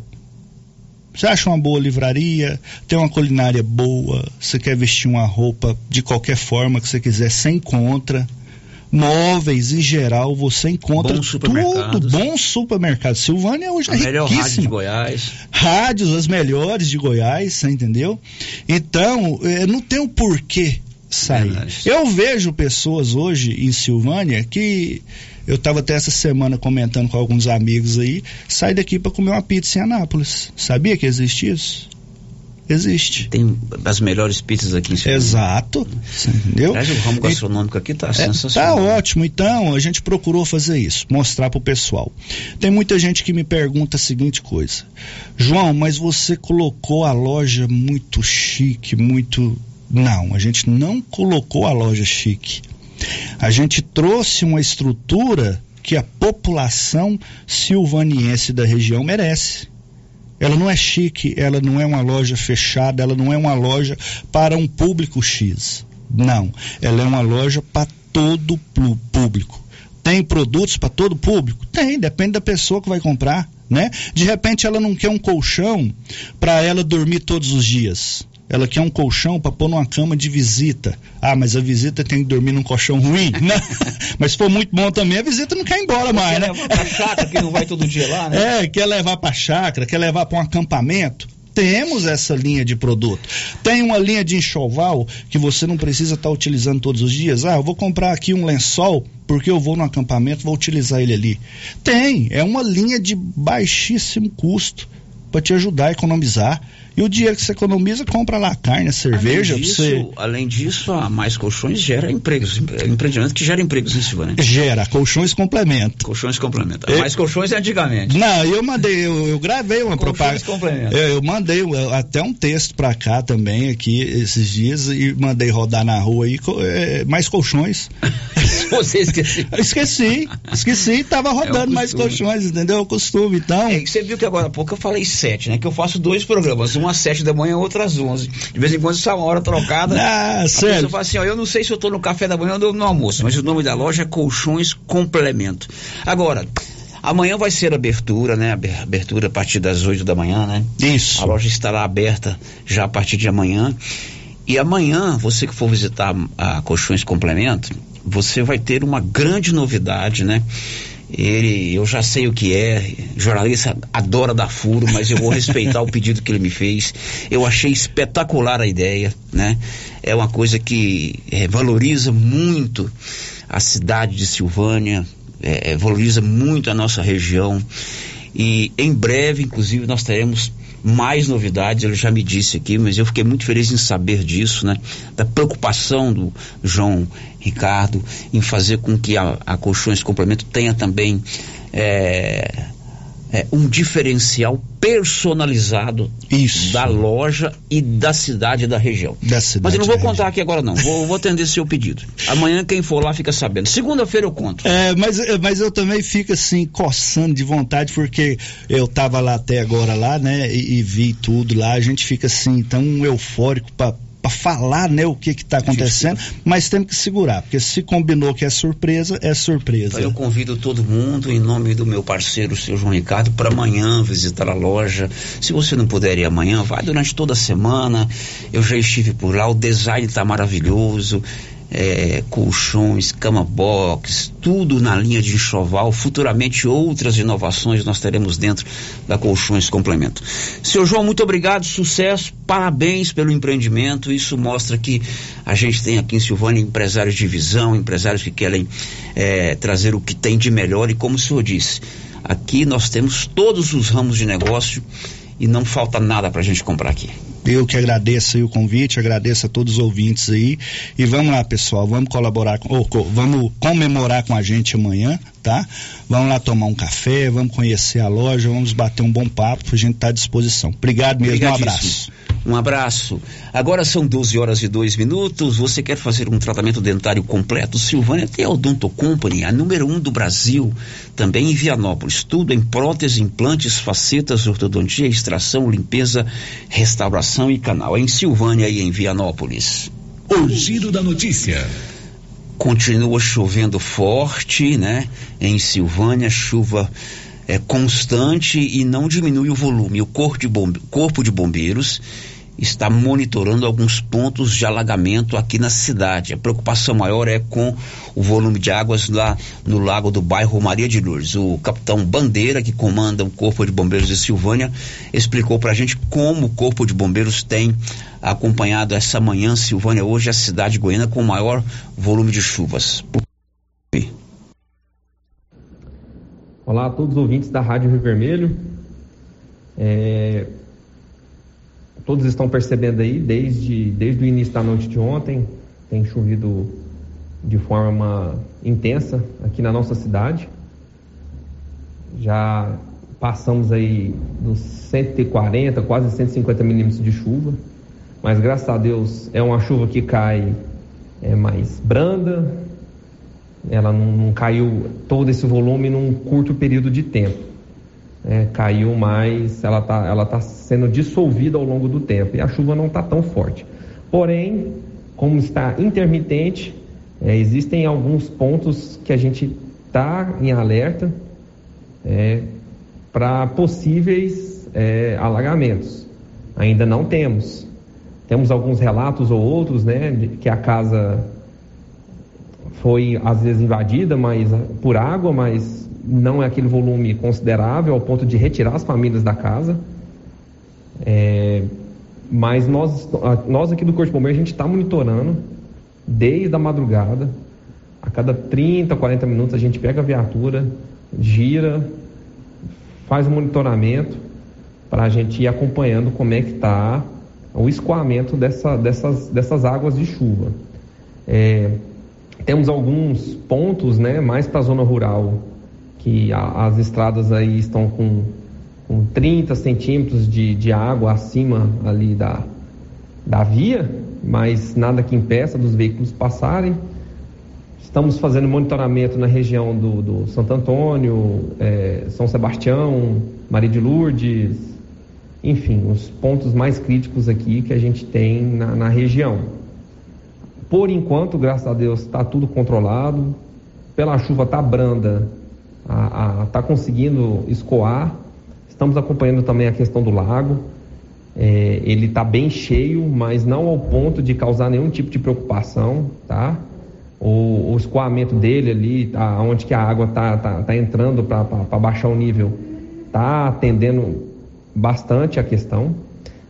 Você acha uma boa livraria, tem uma culinária boa, você quer vestir uma roupa de qualquer forma que você quiser, sem contra móveis em geral, você encontra bons tudo, bons supermercados. Silvânia hoje é A é melhor rádio de Goiás. Rádios, as melhores de Goiás, você entendeu? Então, é, não tem o um porquê sair. É eu vejo pessoas hoje em Silvânia que eu estava até essa semana comentando com alguns amigos aí, sai daqui para comer uma pizza em Anápolis. Sabia que existe isso? Existe. Tem as melhores pizzas aqui em Silvânia. Exato. Entendeu? O ramo gastronômico aqui está é, sensacional. Tá ótimo. Então, a gente procurou fazer isso, mostrar para o pessoal. Tem muita gente que me pergunta a seguinte coisa: João, mas você colocou a loja muito chique, muito. Não, a gente não colocou a loja chique. A gente trouxe uma estrutura que a população silvaniense da região merece Ela não é chique, ela não é uma loja fechada, ela não é uma loja para um público X. Não, ela é uma loja para todo público. Tem produtos para todo público? Tem, depende da pessoa que vai comprar, né? De repente ela não quer um colchão para ela dormir todos os dias. Ela quer um colchão para pôr numa cama de visita. Ah, mas a visita tem que dormir num colchão ruim? Mas se for muito bom também, a visita não quer ir embora mais, quer né? levar pra chácara, que não vai todo dia lá, né? É, quer levar para chácara, quer levar para um acampamento. Temos essa linha de produto. Tem uma linha de enxoval que você não precisa estar tá utilizando todos os dias. Ah, eu vou comprar aqui um lençol porque eu vou no acampamento, vou utilizar ele ali. Tem, é uma linha de baixíssimo custo para te ajudar a economizar. E o dinheiro que você economiza, compra lá carne, cerveja. Além disso, você... além disso, a Mais Colchões gera empregos. Empreendimento que gera empregos em Silvânia. Gera, colchões complemento. Colchões complemento. Eu... Mais Colchões é antigamente. Não, eu mandei, eu, eu gravei uma propaganda. complemento. Eu, eu mandei até um texto para cá também, aqui, esses dias, e mandei rodar na rua aí, é, mais colchões. Você esqueceu? esqueci, esqueci, tava rodando é mais colchões, entendeu? É o costume, então. É, você viu que agora há pouco eu falei sete, né? Que eu faço dois programas, um às sete da manhã, outro às onze. De vez em quando sai uma hora trocada. Ah, sério? Você fala assim, ó, eu não sei se eu tô no café da manhã ou no almoço, mas o nome da loja é Colchões Complemento. Agora, Amanhã vai ser abertura, né? Abertura a partir das 8 da manhã, né? Isso. A loja estará aberta já a partir de amanhã. E amanhã, você que for visitar a Colchões Complemento, você vai ter uma grande novidade, né? Ele, eu já sei o que é, jornalista adora dar furo, mas eu vou respeitar o pedido que ele me fez. Eu achei espetacular a ideia, né? É uma coisa que é, valoriza muito a cidade de Silvânia, é, é, valoriza muito a nossa região. E em breve, inclusive, nós teremos mais novidades, ele já me disse aqui, mas eu fiquei muito feliz em saber disso, né? Da preocupação do João Ricardo em fazer com que a, a Colchões Complemento tenha também é, é, um diferencial personalizado Isso. da loja e da cidade e da região. Da cidade Mas eu não vou contar região. aqui agora não, vou, vou atender seu pedido. Amanhã quem for lá fica sabendo. Segunda-feira eu conto. É, mas, mas eu também fico assim, coçando de vontade, porque eu tava lá até agora lá, né, e, e vi tudo lá, a gente fica assim, tão eufórico para para falar, né, o que que tá acontecendo, mas temos que segurar, porque se combinou que é surpresa, é surpresa. Então eu convido todo mundo, em nome do meu parceiro, o seu João Ricardo, para amanhã visitar a loja. Se você não puder ir amanhã, vai durante toda a semana. Eu já estive por lá, o design está maravilhoso. É, colchões, cama box, tudo na linha de enxoval. Futuramente outras inovações nós teremos dentro da Colchões Complemento. Seu João, muito obrigado, sucesso, parabéns pelo empreendimento. Isso mostra que a gente tem aqui em Silvânia empresários de visão, empresários que querem é, trazer o que tem de melhor. E como o senhor disse, aqui nós temos todos os ramos de negócio e não falta nada para a gente comprar aqui. Eu que agradeço o convite, agradeço a todos os ouvintes aí. E vamos lá, pessoal, vamos colaborar, com, ou, vamos comemorar com a gente amanhã, tá? Vamos lá tomar um café, vamos conhecer a loja, vamos bater um bom papo, a gente está à disposição. Obrigado mesmo, um abraço. Um abraço. Agora são 12 horas e 2 minutos. Você quer fazer um tratamento dentário completo? Silvânia tem a Odonto Company, a número um do Brasil. Também em Vianópolis. Tudo em prótese, implantes, facetas, ortodontia, extração, limpeza, restauração e canal. É em Silvânia e em Vianópolis. O giro da notícia. Continua chovendo forte, né? Em Silvânia, chuva é constante e não diminui o volume. O corpo de, bombe corpo de bombeiros está monitorando alguns pontos de alagamento aqui na cidade. A preocupação maior é com o volume de águas lá no lago do bairro Maria de Lourdes. O capitão Bandeira, que comanda o Corpo de Bombeiros de Silvânia, explicou para a gente como o Corpo de Bombeiros tem acompanhado essa manhã, Silvânia, hoje a cidade goiana com maior volume de chuvas. Olá a todos os ouvintes da Rádio Rio Vermelho. É, todos estão percebendo aí, desde, desde o início da noite de ontem, tem chovido de forma intensa aqui na nossa cidade. Já passamos aí dos 140, quase 150 milímetros de chuva, mas graças a Deus é uma chuva que cai é, mais branda, ela não, não, caiu todo esse volume num curto período de tempo. É, caiu mais, ela está ela tá sendo dissolvida ao longo do tempo e a chuva não está tão forte. Porém, como está intermitente, é, existem alguns pontos que a gente está em alerta é, para possíveis é, alagamentos. Ainda não temos. Temos alguns relatos ou outros, né, de que a casa foi às vezes invadida, mas por água, mas não é aquele volume considerável ao ponto de retirar as famílias da casa. É, mas nós, nós aqui do Corpo de Bombeiro, a gente está monitorando desde a madrugada. A cada 30, 40 minutos a gente pega a viatura, gira, faz o monitoramento para a gente ir acompanhando como é que está o escoamento dessa, dessas, dessas águas de chuva. É, temos alguns pontos, né, mais para a zona rural, que a, as estradas aí estão com, com 30 centímetros de, de água acima ali da, da via, mas nada que impeça dos veículos passarem. Estamos fazendo monitoramento na região do, do Santo Antônio, é, São Sebastião, Maria de Lourdes, enfim, os pontos mais críticos aqui que a gente tem na, na região. Por enquanto, graças a Deus, está tudo controlado. Pela chuva tá branda, está conseguindo escoar. Estamos acompanhando também a questão do lago. É, ele está bem cheio, mas não ao ponto de causar nenhum tipo de preocupação, tá? O, o escoamento dele ali, tá, onde que a água está tá, tá entrando para baixar o nível, está atendendo bastante a questão.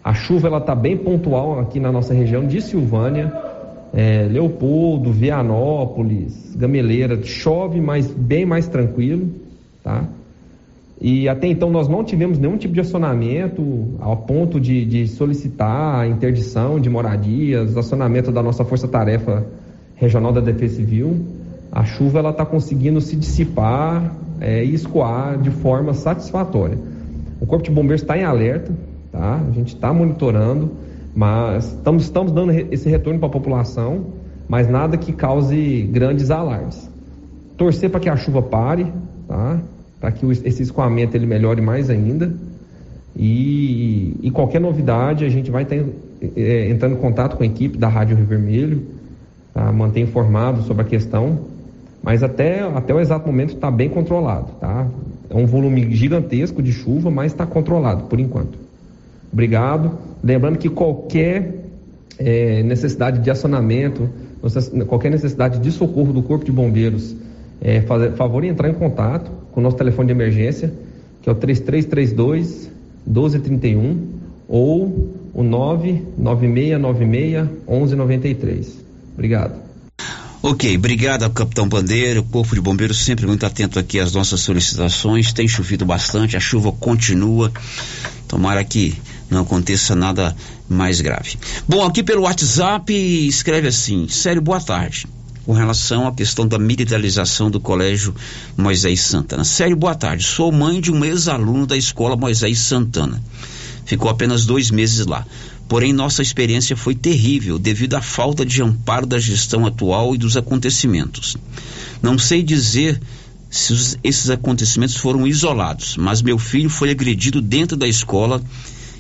A chuva ela está bem pontual aqui na nossa região de Silvânia é, Leopoldo, Vianópolis, Gameleira, chove, mas bem mais tranquilo, tá? E até então nós não tivemos nenhum tipo de acionamento ao ponto de, de solicitar a interdição de moradias, acionamento da nossa força-tarefa regional da Defesa Civil. A chuva ela está conseguindo se dissipar é, e escoar de forma satisfatória. O Corpo de Bombeiros está em alerta, tá? A gente está monitorando. Mas estamos, estamos dando esse retorno para a população, mas nada que cause grandes alarmes. Torcer para que a chuva pare, tá? para que esse escoamento ele melhore mais ainda. E, e qualquer novidade, a gente vai estar é, entrando em contato com a equipe da Rádio Rio Vermelho, tá? manter informado sobre a questão. Mas até, até o exato momento está bem controlado. Tá? É um volume gigantesco de chuva, mas está controlado por enquanto. Obrigado. Lembrando que qualquer é, necessidade de acionamento, qualquer necessidade de socorro do Corpo de Bombeiros, é, fazer, favor entrar em contato com o nosso telefone de emergência, que é o 3332 1231 ou o 99696 1193. Obrigado. Ok, obrigado Capitão Bandeira, o Corpo de Bombeiros sempre muito atento aqui às nossas solicitações, tem chovido bastante, a chuva continua, tomara que não aconteça nada mais grave. Bom, aqui pelo WhatsApp escreve assim: Sério, boa tarde. Com relação à questão da militarização do Colégio Moisés Santana. Sério, boa tarde. Sou mãe de um ex-aluno da escola Moisés Santana. Ficou apenas dois meses lá. Porém, nossa experiência foi terrível devido à falta de amparo da gestão atual e dos acontecimentos. Não sei dizer se esses acontecimentos foram isolados, mas meu filho foi agredido dentro da escola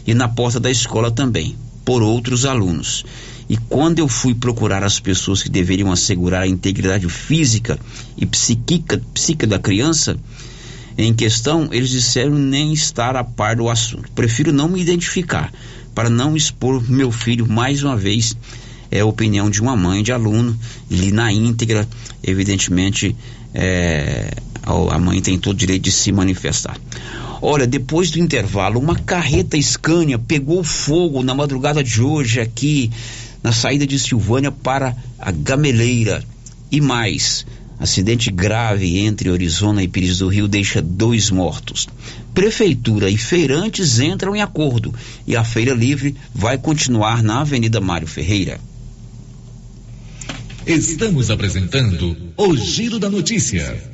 e na porta da escola também, por outros alunos. E quando eu fui procurar as pessoas que deveriam assegurar a integridade física e psíquica, psíquica da criança em questão, eles disseram nem estar a par do assunto. Prefiro não me identificar para não expor meu filho mais uma vez. É a opinião de uma mãe de aluno, e na íntegra, evidentemente, é, a mãe tem todo o direito de se manifestar. Olha, depois do intervalo, uma carreta Scania pegou fogo na madrugada de hoje aqui na saída de Silvânia para a Gameleira. E mais, acidente grave entre Arizona e Pires do Rio deixa dois mortos. Prefeitura e feirantes entram em acordo e a feira livre vai continuar na Avenida Mário Ferreira. Estamos apresentando o Giro da Notícia.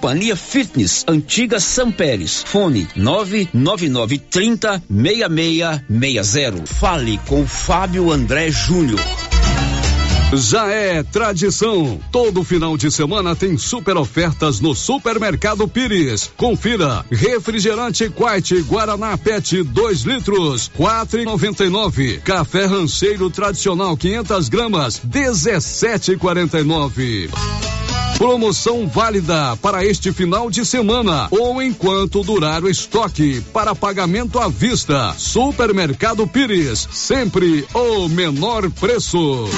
Companhia Fitness, Antiga São Pérez. Fone 99930 6660. Fale com Fábio André Júnior. Já é tradição. Todo final de semana tem super ofertas no Supermercado Pires. Confira: refrigerante Quite Guaraná PET 2 litros, 4,99. Café Rancheiro tradicional 500 gramas, 17,49. Promoção válida para este final de semana ou enquanto durar o estoque para pagamento à vista. Supermercado Pires, sempre o menor preço.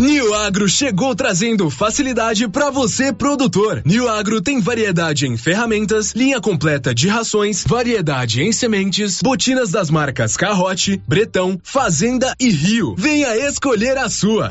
New Agro chegou trazendo facilidade para você, produtor. New Agro tem variedade em ferramentas, linha completa de rações, variedade em sementes, botinas das marcas Carrote, Bretão, Fazenda e Rio. Venha escolher a sua.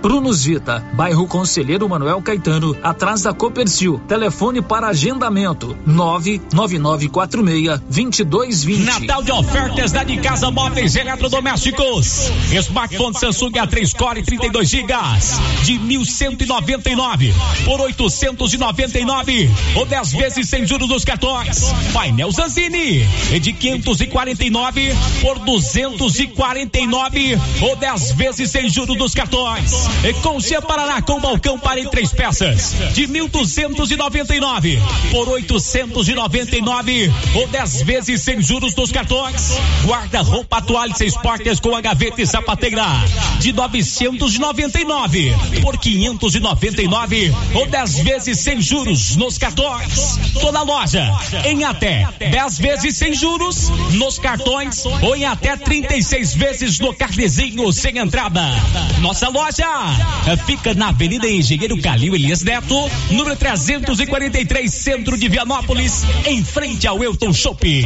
Prunus Vita, bairro Conselheiro Manuel Caetano, atrás da Copercil. Telefone para agendamento: 99946-2220. Natal de ofertas da de casa móveis eletrodomésticos. Smartphone Samsung A3 Core 32 GB de 1199 por 899 ou 10 vezes sem juros dos cartões. Painel Zanzini de 549 por 249 ou 10 vezes sem juros dos cartões. E com Cia Paraná com balcão para em três peças de 1.299 por 899 ou 10 vezes sem juros nos cartões. Guarda-roupa toalha seis portas com a gaveta e sapateira de 999 por 599 ou 10 vezes sem juros nos cartões. Toda loja em até 10 vezes sem juros nos cartões ou em até 36 vezes no carnezinho sem entrada. Nossa loja fica na Avenida Engenheiro Calil Elias Neto, número 343, centro de Vianópolis, em frente ao Elton Shopping.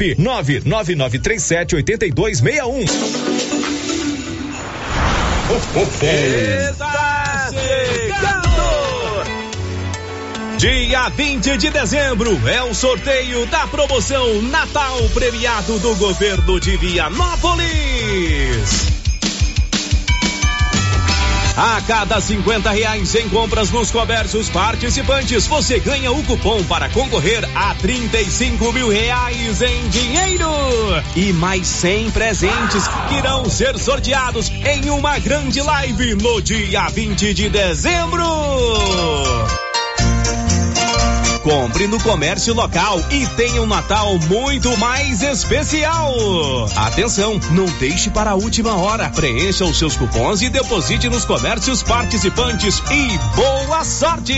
99937 8261. Está Dia 20 de dezembro é o sorteio da promoção Natal Premiado do Governo de Vianópolis. A cada 50 reais em compras nos comércios participantes, você ganha o cupom para concorrer a 35 mil reais em dinheiro e mais 100 presentes que irão ser sorteados em uma grande live no dia 20 de dezembro. Compre no comércio local e tenha um Natal muito mais especial. Atenção, não deixe para a última hora. Preencha os seus cupons e deposite nos comércios participantes e boa sorte!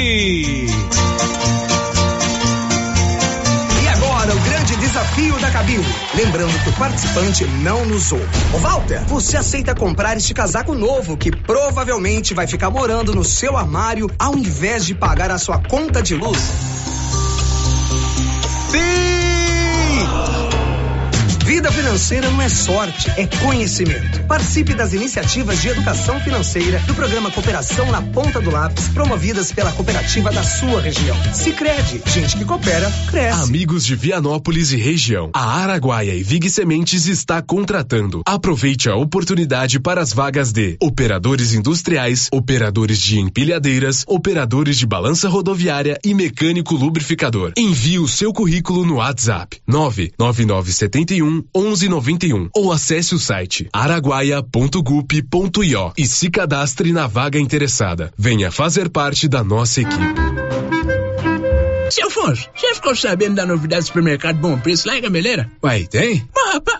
E agora o grande desafio da cabine. Lembrando que o participante não nos ouve. Ô Walter, você aceita comprar este casaco novo que provavelmente vai ficar morando no seu armário ao invés de pagar a sua conta de luz? Big Vida financeira não é sorte, é conhecimento. Participe das iniciativas de educação financeira do programa Cooperação na Ponta do Lápis, promovidas pela cooperativa da sua região. Sicredi, gente que coopera, cresce. Amigos de Vianópolis e região, a Araguaia e Vig Sementes está contratando. Aproveite a oportunidade para as vagas de operadores industriais, operadores de empilhadeiras, operadores de balança rodoviária e mecânico lubrificador. Envie o seu currículo no WhatsApp 99971 1191 ou acesse o site araguaia.gup.io e se cadastre na vaga interessada. Venha fazer parte da nossa equipe. Seu Afonso, você ficou sabendo da novidade do supermercado Bom Preço lá em Gameleira? Uai, tem? Mas, rapaz,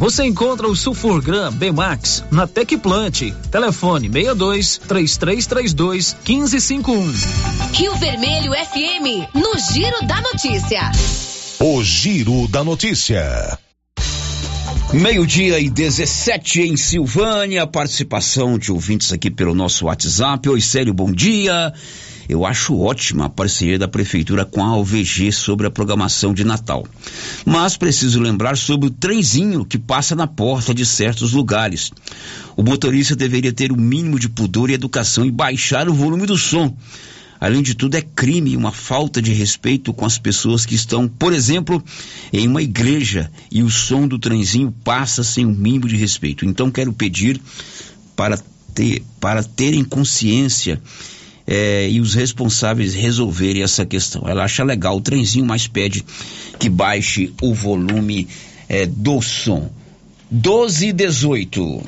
Você encontra o Sulfurgram B-Max na Tecplant. Telefone 62 3332 1551. Rio Vermelho FM, no Giro da Notícia. O Giro da Notícia. Meio-dia e 17 em Silvânia, participação de ouvintes aqui pelo nosso WhatsApp. Oi, Sério, bom dia. Eu acho ótima a parceria da Prefeitura com a ALVG sobre a programação de Natal. Mas preciso lembrar sobre o trenzinho que passa na porta de certos lugares. O motorista deveria ter o mínimo de pudor e educação e baixar o volume do som. Além de tudo, é crime uma falta de respeito com as pessoas que estão, por exemplo, em uma igreja e o som do trenzinho passa sem o mínimo de respeito. Então, quero pedir para, ter, para terem consciência é, e os responsáveis resolverem essa questão. Ela acha legal o trenzinho, mas pede que baixe o volume é, do som. 12 e 18.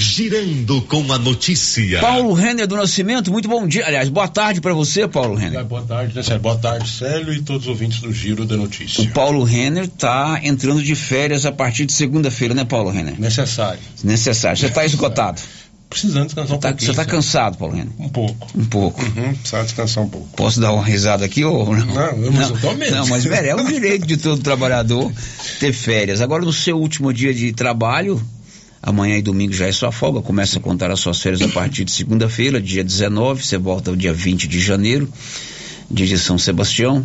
Girando com a notícia. Paulo Renner do Nascimento, muito bom dia. Aliás, boa tarde para você, Paulo Renner. Boa tarde, né, Célio? Boa tarde, Célio e todos os ouvintes do Giro da Notícia. O Paulo Renner está entrando de férias a partir de segunda-feira, né, Paulo Renner? Necessário. Necessário. Você está esgotado? Precisando descansar um tá, pouquinho. Você está cansado, Paulo Renner? Um pouco. Um pouco. Uhum, precisa descansar um pouco. Posso dar uma risada aqui ou não? Não, mas eu tô mesmo. Não, mas é o direito de todo trabalhador ter férias. Agora, no seu último dia de trabalho, Amanhã e domingo já é sua folga, começa a contar as suas férias a partir de segunda-feira, dia 19, você volta o dia 20 de janeiro, dia de São Sebastião.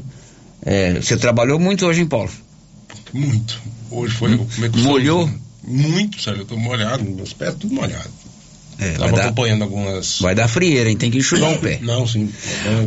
É, você trabalhou muito hoje, hein, Paulo? Muito. Hoje foi. Hum? Molhou? Muito, sério, eu tô molhado, meus pés tudo molhado. É, Tava vai dar, acompanhando algumas. vai dar frieira, hein? Tem que enxugar o pé. Não, sim.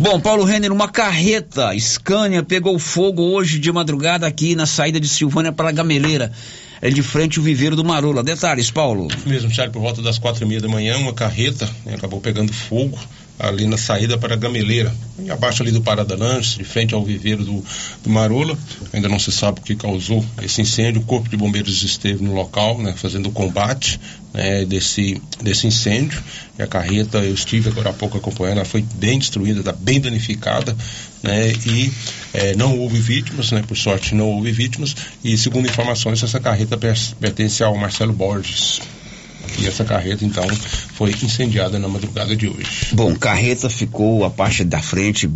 Bom, Paulo Renner, uma carreta Scania pegou fogo hoje de madrugada aqui na saída de Silvânia para Gameleira. É de frente o viveiro do Marola. Detalhes, Paulo. Mesmo, Charles, por volta das quatro e meia da manhã, uma carreta né, acabou pegando fogo ali na saída para a Gameleira, abaixo ali do Parada Lanches, de frente ao viveiro do, do Marola. Ainda não se sabe o que causou esse incêndio. O Corpo de Bombeiros esteve no local, né, fazendo o combate né, desse, desse incêndio. E a carreta, eu estive agora há pouco acompanhando, ela foi bem destruída, está bem danificada, né, e é, não houve vítimas, né, por sorte não houve vítimas. E segundo informações, essa carreta pertence ao Marcelo Borges. E essa carreta, então, foi incendiada na madrugada de hoje. Bom, carreta ficou a parte da frente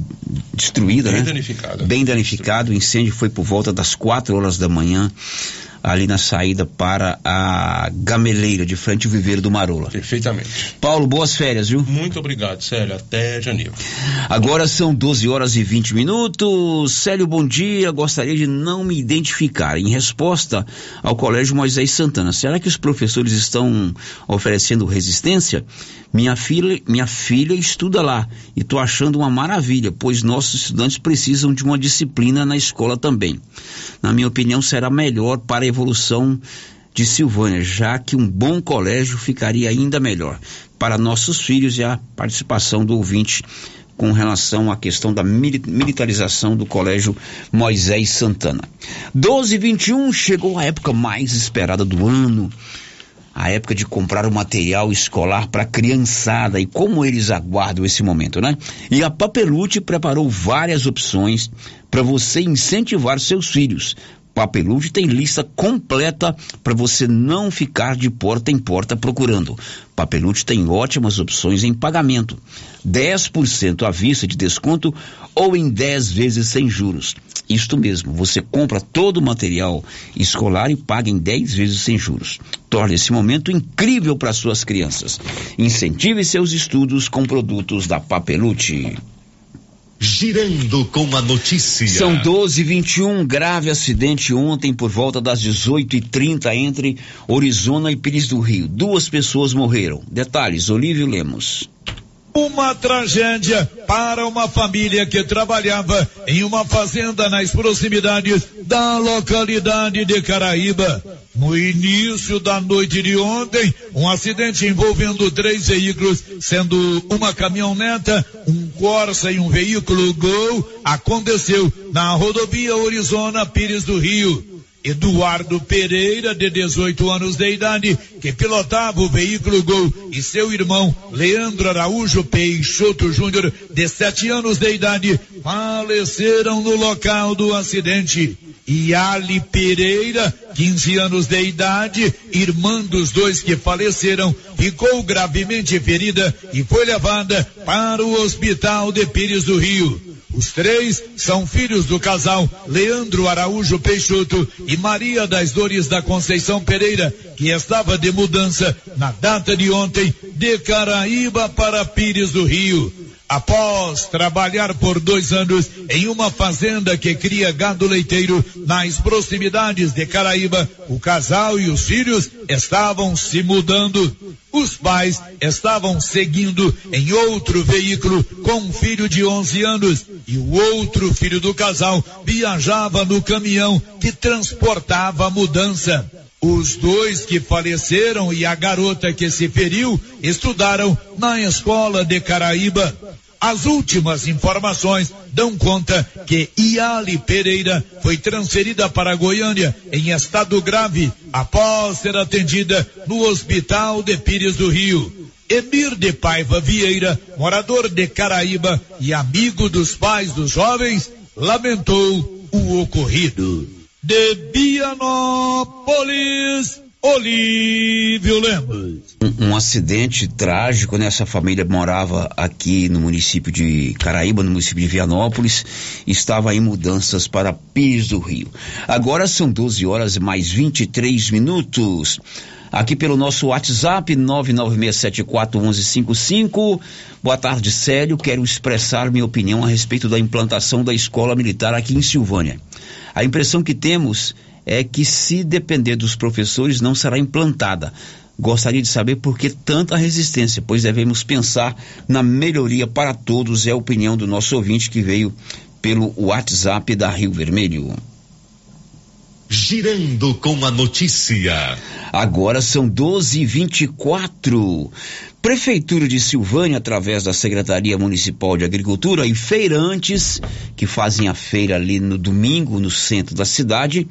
destruída, Bem né? danificada. Bem danificado. O incêndio foi por volta das 4 horas da manhã, ali na saída para a Gameleira, de frente ao viveiro do Marola. Perfeitamente. Paulo, boas férias, viu? Muito obrigado, Célio. Até janeiro. Agora são 12 horas e 20 minutos. Célio, bom dia. Gostaria de não me identificar. Em resposta ao Colégio Moisés Santana, será que os professores estão oferecendo resistência? Minha filha, minha filha estuda lá e estou achando uma maravilha, pois nossos estudantes precisam de uma disciplina na escola também. Na minha opinião, será melhor para evolução de Silvânia, já que um bom colégio ficaria ainda melhor para nossos filhos e a participação do ouvinte com relação à questão da mili- militarização do Colégio Moisés Santana. 12 e 21 chegou a época mais esperada do ano. A época de comprar o material escolar para a criançada e como eles aguardam esse momento, né? E a Papelute preparou várias opções para você incentivar seus filhos. Papelute tem lista completa para você não ficar de porta em porta procurando. Papelute tem ótimas opções em pagamento. 10% à vista de desconto ou em 10 vezes sem juros. Isto mesmo, você compra todo o material escolar e paga em 10 vezes sem juros. Torne esse momento incrível para suas crianças. Incentive seus estudos com produtos da Papelute. Girando com a notícia. São 12 e 21 grave acidente ontem por volta das 18 e 30 entre Orizona e Pires do Rio. Duas pessoas morreram. Detalhes, Olívio Lemos. Uma tragédia para uma família que trabalhava em uma fazenda nas proximidades da localidade de Caraíba. No início da noite de ontem, um acidente envolvendo três veículos, sendo uma caminhoneta, um Corsa e um veículo Gol, aconteceu na rodovia Orizona Pires do Rio. Eduardo Pereira, de 18 anos de idade, que pilotava o veículo Gol, e seu irmão Leandro Araújo Peixoto Júnior, de 7 anos de idade, faleceram no local do acidente. E Ali Pereira, 15 anos de idade, irmã dos dois que faleceram, ficou gravemente ferida e foi levada para o hospital de Pires do Rio. Os três são filhos do casal Leandro Araújo Peixoto e Maria das Dores da Conceição Pereira, que estava de mudança na data de ontem de Caraíba para Pires do Rio. Após trabalhar por dois anos em uma fazenda que cria gado leiteiro nas proximidades de Caraíba, o casal e os filhos estavam se mudando. Os pais estavam seguindo em outro veículo com um filho de 11 anos e o outro filho do casal viajava no caminhão que transportava a mudança. Os dois que faleceram e a garota que se feriu estudaram na escola de Caraíba. As últimas informações dão conta que Iali Pereira foi transferida para Goiânia em estado grave após ser atendida no Hospital de Pires do Rio. Emir de Paiva Vieira, morador de Caraíba e amigo dos pais dos jovens, lamentou o ocorrido. De Vianópolis, Olívio Lemos. Um, um, acidente trágico, né? Essa família morava aqui no município de Caraíba, no município de Vianópolis, estava em mudanças para Pires do Rio. Agora são 12 horas e mais 23 minutos aqui pelo nosso WhatsApp 996741155. Boa tarde, Célio. Quero expressar minha opinião a respeito da implantação da escola militar aqui em Silvânia. A impressão que temos é que se depender dos professores não será implantada. Gostaria de saber por que tanta resistência, pois devemos pensar na melhoria para todos, é a opinião do nosso ouvinte que veio pelo WhatsApp da Rio Vermelho. Girando com a notícia. Agora são 12 e 24 Prefeitura de Silvânia, através da Secretaria Municipal de Agricultura e feirantes que fazem a feira ali no domingo no centro da cidade,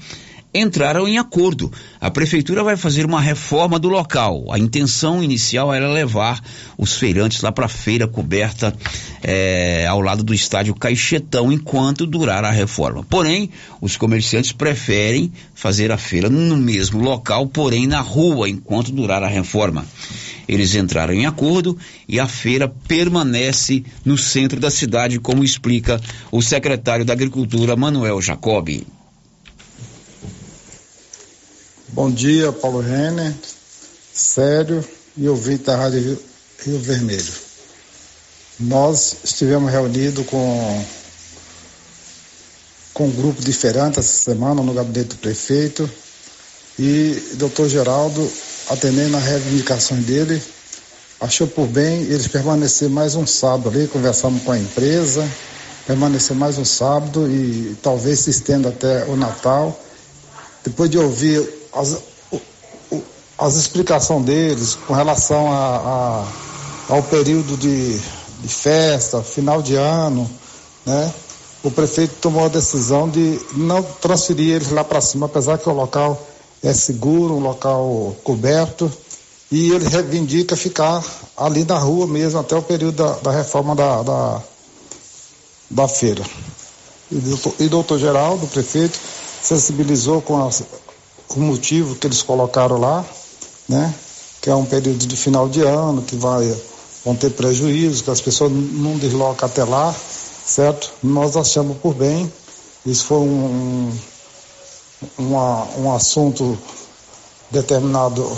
entraram em acordo. A prefeitura vai fazer uma reforma do local. A intenção inicial era levar os feirantes lá para a feira coberta é, ao lado do estádio Caixetão enquanto durar a reforma. Porém, os comerciantes preferem fazer a feira no mesmo local, porém na rua enquanto durar a reforma. Eles entraram em acordo e a feira permanece no centro da cidade, como explica o secretário da Agricultura, Manuel Jacobi. Bom dia, Paulo Renner, Sério e ouvinte da Rádio Rio Vermelho. Nós estivemos reunidos com, com um grupo diferente essa semana no gabinete do prefeito e doutor Geraldo, atendendo às reivindicações dele, achou por bem eles permanecer mais um sábado ali, conversamos com a empresa, permanecer mais um sábado e talvez se estenda até o Natal. Depois de ouvir as, as explicações deles com relação a, a ao período de, de, festa, final de ano, né? O prefeito tomou a decisão de não transferir eles lá para cima, apesar que o local é seguro, um local coberto, e ele reivindica ficar ali na rua mesmo até o período da, da reforma da, da, da feira. E o doutor Geraldo, prefeito, sensibilizou com as, o motivo que eles colocaram lá, né? Que é um período de final de ano, que vai, vão ter prejuízo, que as pessoas não deslocam até lá, certo? Nós achamos por bem, isso foi um, um, um assunto determinado,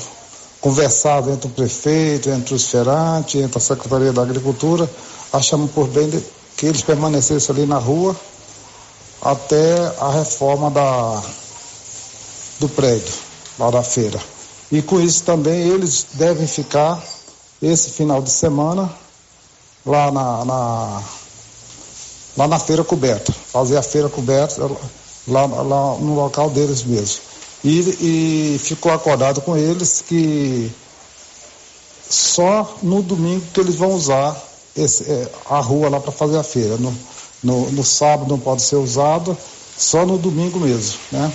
conversado entre o prefeito, entre os feirantes, entre a Secretaria da Agricultura, achamos por bem que eles permanecessem ali na rua até a reforma da do prédio, lá da feira. E com isso também eles devem ficar esse final de semana lá na, na lá na feira coberta, fazer a feira coberta lá, lá no local deles mesmo. E, e ficou acordado com eles que só no domingo que eles vão usar esse, é, a rua lá para fazer a feira. No, no, no sábado não pode ser usado, só no domingo mesmo, né?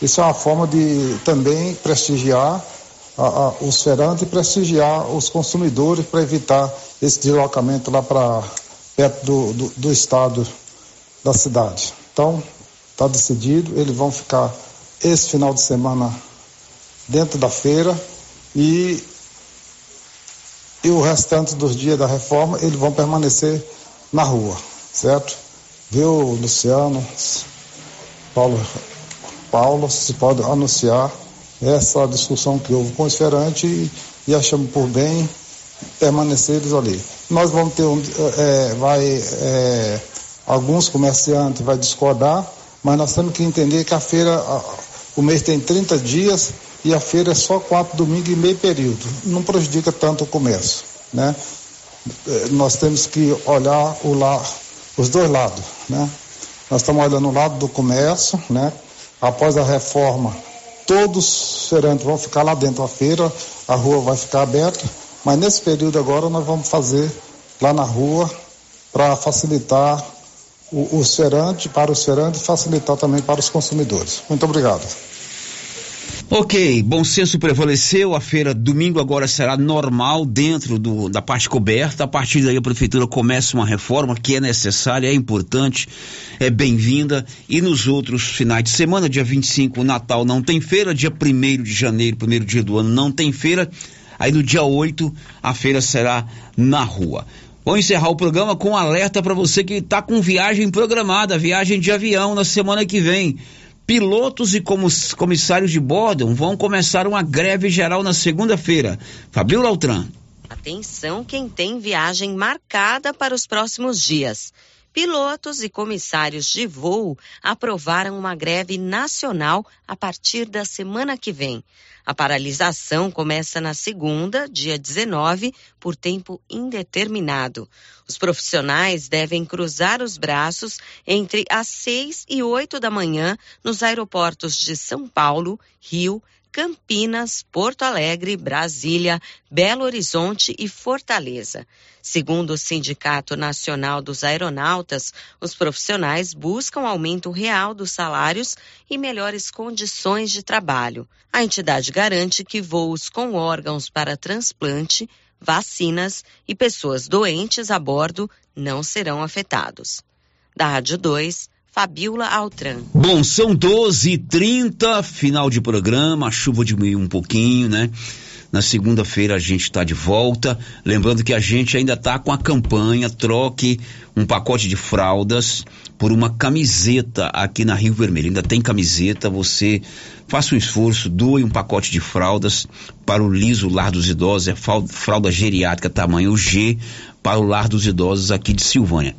Isso é uma forma de também prestigiar a, a, os feirantes e prestigiar os consumidores para evitar esse deslocamento lá para perto do, do, do, estado da cidade. Então, está decidido, eles vão ficar esse final de semana dentro da feira e, e o restante dos dias da reforma eles vão permanecer na rua, certo? Viu, Luciano, Paulo Paulo, se pode anunciar essa discussão que houve com o esferante e, e achamos por bem permaneceres ali. Nós vamos ter um, é, vai, é, alguns comerciantes vai discordar, mas nós temos que entender que a feira, a, o mês tem 30 dias e a feira é só quatro domingos e meio período. Não prejudica tanto o comércio, né? É, nós temos que olhar o lá, os dois lados, né? Nós estamos olhando o lado do comércio, né? Após a reforma, todos os feirantes vão ficar lá dentro da feira, a rua vai ficar aberta, mas nesse período agora nós vamos fazer lá na rua para facilitar o, o para o cerante e facilitar também para os consumidores. Muito obrigado. Ok, bom senso prevaleceu. A feira domingo agora será normal dentro do, da parte coberta. A partir daí a prefeitura começa uma reforma que é necessária, é importante, é bem-vinda. E nos outros finais de semana, dia 25, o Natal não tem feira, dia 1 de janeiro, primeiro dia do ano, não tem feira. Aí no dia 8 a feira será na rua. Vou encerrar o programa com um alerta para você que está com viagem programada, viagem de avião na semana que vem. Pilotos e comissários de bordo vão começar uma greve geral na segunda-feira. Fabio Lautran. Atenção quem tem viagem marcada para os próximos dias. Pilotos e comissários de voo aprovaram uma greve nacional a partir da semana que vem. A paralisação começa na segunda, dia 19, por tempo indeterminado. Os profissionais devem cruzar os braços entre as 6 e 8 da manhã nos aeroportos de São Paulo, Rio, Campinas, Porto Alegre, Brasília, Belo Horizonte e Fortaleza. Segundo o Sindicato Nacional dos Aeronautas, os profissionais buscam aumento real dos salários e melhores condições de trabalho. A entidade garante que voos com órgãos para transplante, vacinas e pessoas doentes a bordo não serão afetados. Da Rádio 2, Fabiola Altran. Bom, são 12 h 30 final de programa, a chuva diminuiu um pouquinho, né? Na segunda-feira a gente está de volta. Lembrando que a gente ainda está com a campanha Troque um pacote de fraldas por uma camiseta aqui na Rio Vermelho. Ainda tem camiseta, você faça um esforço, doe um pacote de fraldas para o Liso Lar dos Idosos, é fralda geriátrica tamanho G para o Lar dos Idosos aqui de Silvânia.